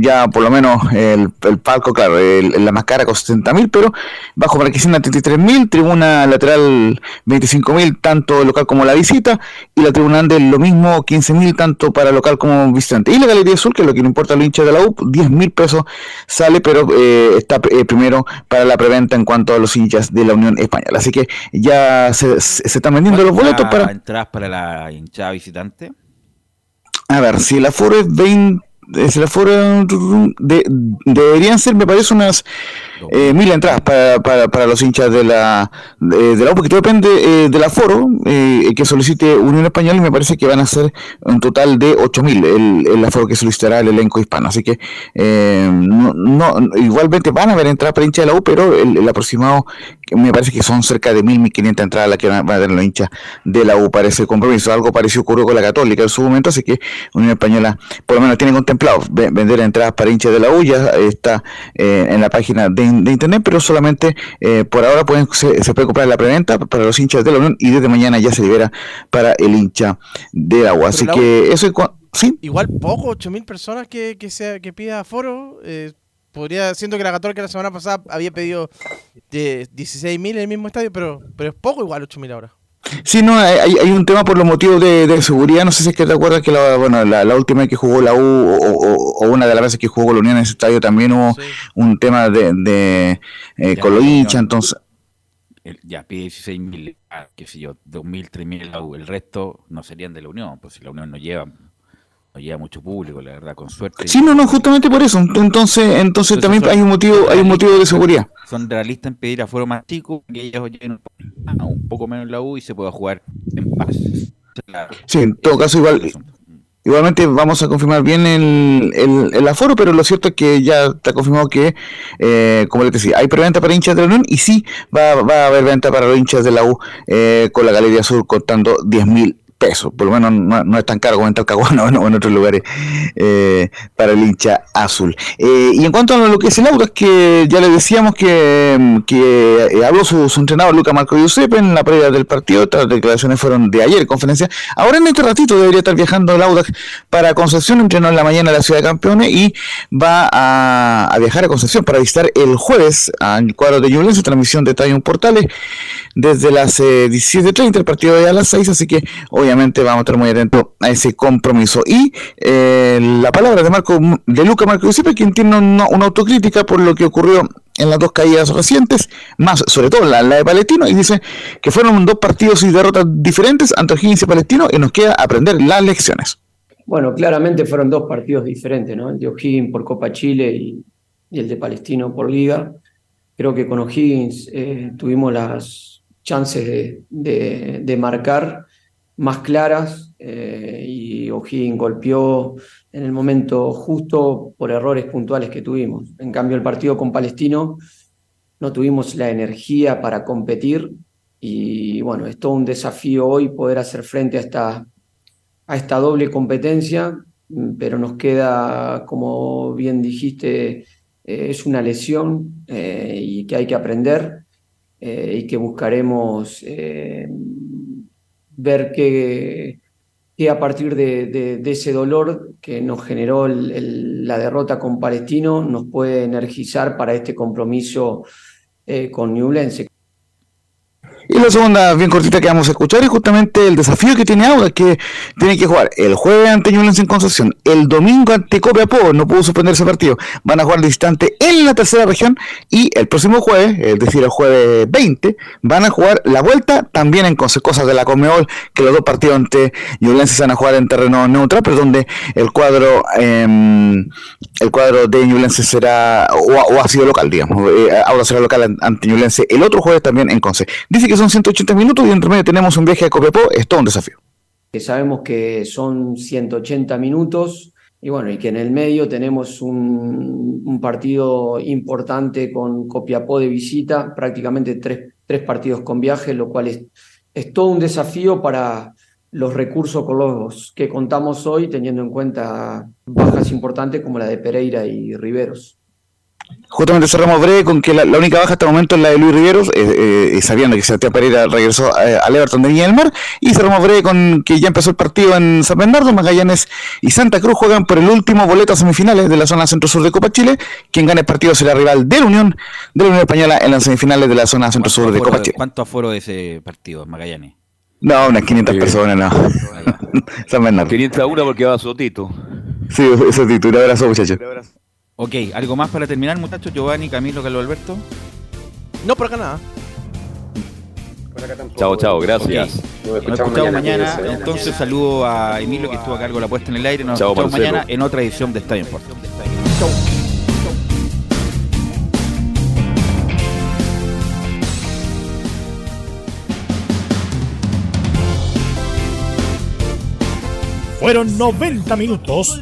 ya por lo menos el, el palco, claro, el, la más cara con 70 mil, pero bajo marquesina 33 mil, tribuna lateral 25 mil, tanto local como la visita, y la tribuna de lo mismo 15 mil, tanto para local como visitante. Y la Galería Sur, que es lo que no importa a los hinchas de la U, 10 mil sale, pero eh, está eh, primero para la preventa en cuanto a los hinchas de la Unión Española. Así que ya se, se están vendiendo los boletos para... ¿Entradas para la hinchada visitante? A ver, si el aforo es 20 si el aforo de, deberían ser, me parece, unas eh, mil entradas para, para, para, los hinchas de la, de, de la U, porque todo depende eh, del aforo eh, que solicite Unión Española y me parece que van a ser un total de ocho mil el, el, aforo que solicitará el elenco hispano. Así que eh, no, no, igualmente van a haber entradas para hinchas de la U, pero el, el aproximado me parece que son cerca de mil, mil quinientas entradas las que van a tener los hinchas de la U para ese compromiso. Algo parecido ocurrió con la Católica en su momento, así que Unión Española por lo menos tiene contemplado vender entradas para hinchas de la U, ya está eh, en la página de, de, internet, pero solamente eh, por ahora pueden, se, se, puede comprar la preventa para los hinchas de la Unión y desde mañana ya se libera para el hincha de la U. Así la que eso es ¿sí? Igual poco, ocho mil personas que, que, sea, que pida aforo. Eh, podría, siento que la Católica la semana pasada había pedido de 16 mil en el mismo estadio, pero, pero es poco igual ocho mil ahora. Sí, no, hay, hay, un tema por los motivos de, de, seguridad. No sé si es que te acuerdas que la, bueno, la, la última vez que jugó la U o, o, o, una de las veces que jugó la Unión en ese estadio también hubo sí. un tema de, de eh, con los hinchas, entonces. Ya pide 16 mil, ah, qué sé yo, 2 mil, 3 mil la U. El resto no serían de la Unión, pues si la Unión no lleva no lleva mucho público, la verdad, con suerte. Sí, no, no, justamente por eso. Entonces, entonces, entonces también hay un motivo, hay un motivo de seguridad. Son realistas en pedir aforo más chico, que ellos lleguen un poco menos la U y se pueda jugar en paz. Sí, en todo caso igual Igualmente vamos a confirmar bien el, el, aforo, pero lo cierto es que ya está confirmado que, eh, como les decía, hay preventa para hinchas de la Unión y sí va, va a haber venta para los hinchas de la U eh, con la Galería Sur contando 10.000 pesos, por lo menos no, es tan caro como en Talcahuano o en otros lugares eh, para el hincha azul. Eh, y en cuanto a lo que es el auto, es que ya le decíamos que, que eh, habló su, entrenador Luca Marco Giuseppe en la previa del partido, estas declaraciones fueron de ayer, conferencia. Ahora en este ratito debería estar viajando el Audax para Concepción, entrenó en la mañana en la Ciudad de Campeones y va a, viajar a Concepción para visitar el jueves al cuadro de Ñublense, transmisión de Tallón Portales desde las 17.30, el partido de a las 6, así que hoy obviamente vamos a estar muy atentos a ese compromiso. Y eh, la palabra de Marco de Luca Marco Giuseppe, quien tiene una, autocrítica por lo que ocurrió en las dos caídas recientes, más sobre todo la, de Palestino, y dice que fueron dos partidos y derrotas diferentes ante O'Higgins y Palestino, y nos queda aprender las lecciones. Bueno, claramente fueron dos partidos diferentes, ¿no? El de O'Higgins por Copa Chile y, el de Palestino por Liga. Creo que con O'Higgins eh, tuvimos las chances de, de marcar más claras eh, y O'Higgins golpeó en el momento justo por errores puntuales que tuvimos. En cambio, el partido con Palestino no tuvimos la energía para competir y bueno, es todo un desafío hoy poder hacer frente a esta, a esta doble competencia, pero nos queda, como bien dijiste, eh, es una lesión eh, y que hay que aprender y que buscaremos ver que, a partir de, ese dolor que nos generó la derrota con Palestino nos puede energizar para este compromiso eh, con Newlense. Y la segunda, bien cortita, que vamos a escuchar es justamente el desafío que tiene Auda, que tiene que jugar el jueves ante Ñublense en Concepción, el domingo ante Copiapó, no pudo suspender ese partido, van a jugar distante en la tercera región y el próximo jueves, es decir, el jueves 20, van a jugar la vuelta también en cosas de la Comeol, que los dos partidos ante Ñublense se van a jugar en terreno neutral, pero donde el cuadro em, el cuadro de Ñublense será, o, ha sido local, digamos, eh, Auda será local ante Ñublense el otro jueves también en Conce. Dice que son 180 minutos y entre medio tenemos un viaje a Copiapó, es todo un desafío. Sabemos que son 180 minutos y bueno, y que en el medio tenemos un, partido importante con Copiapó de visita, prácticamente tres, tres partidos con viaje, lo cual es, todo un desafío para los recursos con que contamos hoy, teniendo en cuenta bajas importantes como la de Pereira y Riveros. Justamente cerramos breve con que la, única baja hasta el momento es la de Luis Riveros, eh, eh, sabiendo que Sebastián Pereira regresó eh, al Everton de Viña del Mar, y cerramos breve con que ya empezó el partido en San Bernardo, Magallanes y Santa Cruz juegan por el último boleto a semifinales de la zona centro-sur de Copa Chile, quien gane el partido será rival de la Unión, de la Unión Española en las semifinales de la zona centro-sur de Copa Chile. ¿Cuánto aforo de ese partido, Magallanes? No, unas 500 personas, no. San Bernardo. 501 porque va Sotito. Sí, Sotito, un abrazo muchachos. Ok, ¿algo más para terminar, muchachos? Giovanni, Camilo, Carlos Alberto. No, por acá nada. Chao, chao, gracias. Nos escuchamos, mañana. Entonces saludo a Emilio que estuvo a cargo de la puesta en el aire. Nos escuchamos mañana en otra edición de Estadio Sport. Chao. Fueron 90 minutos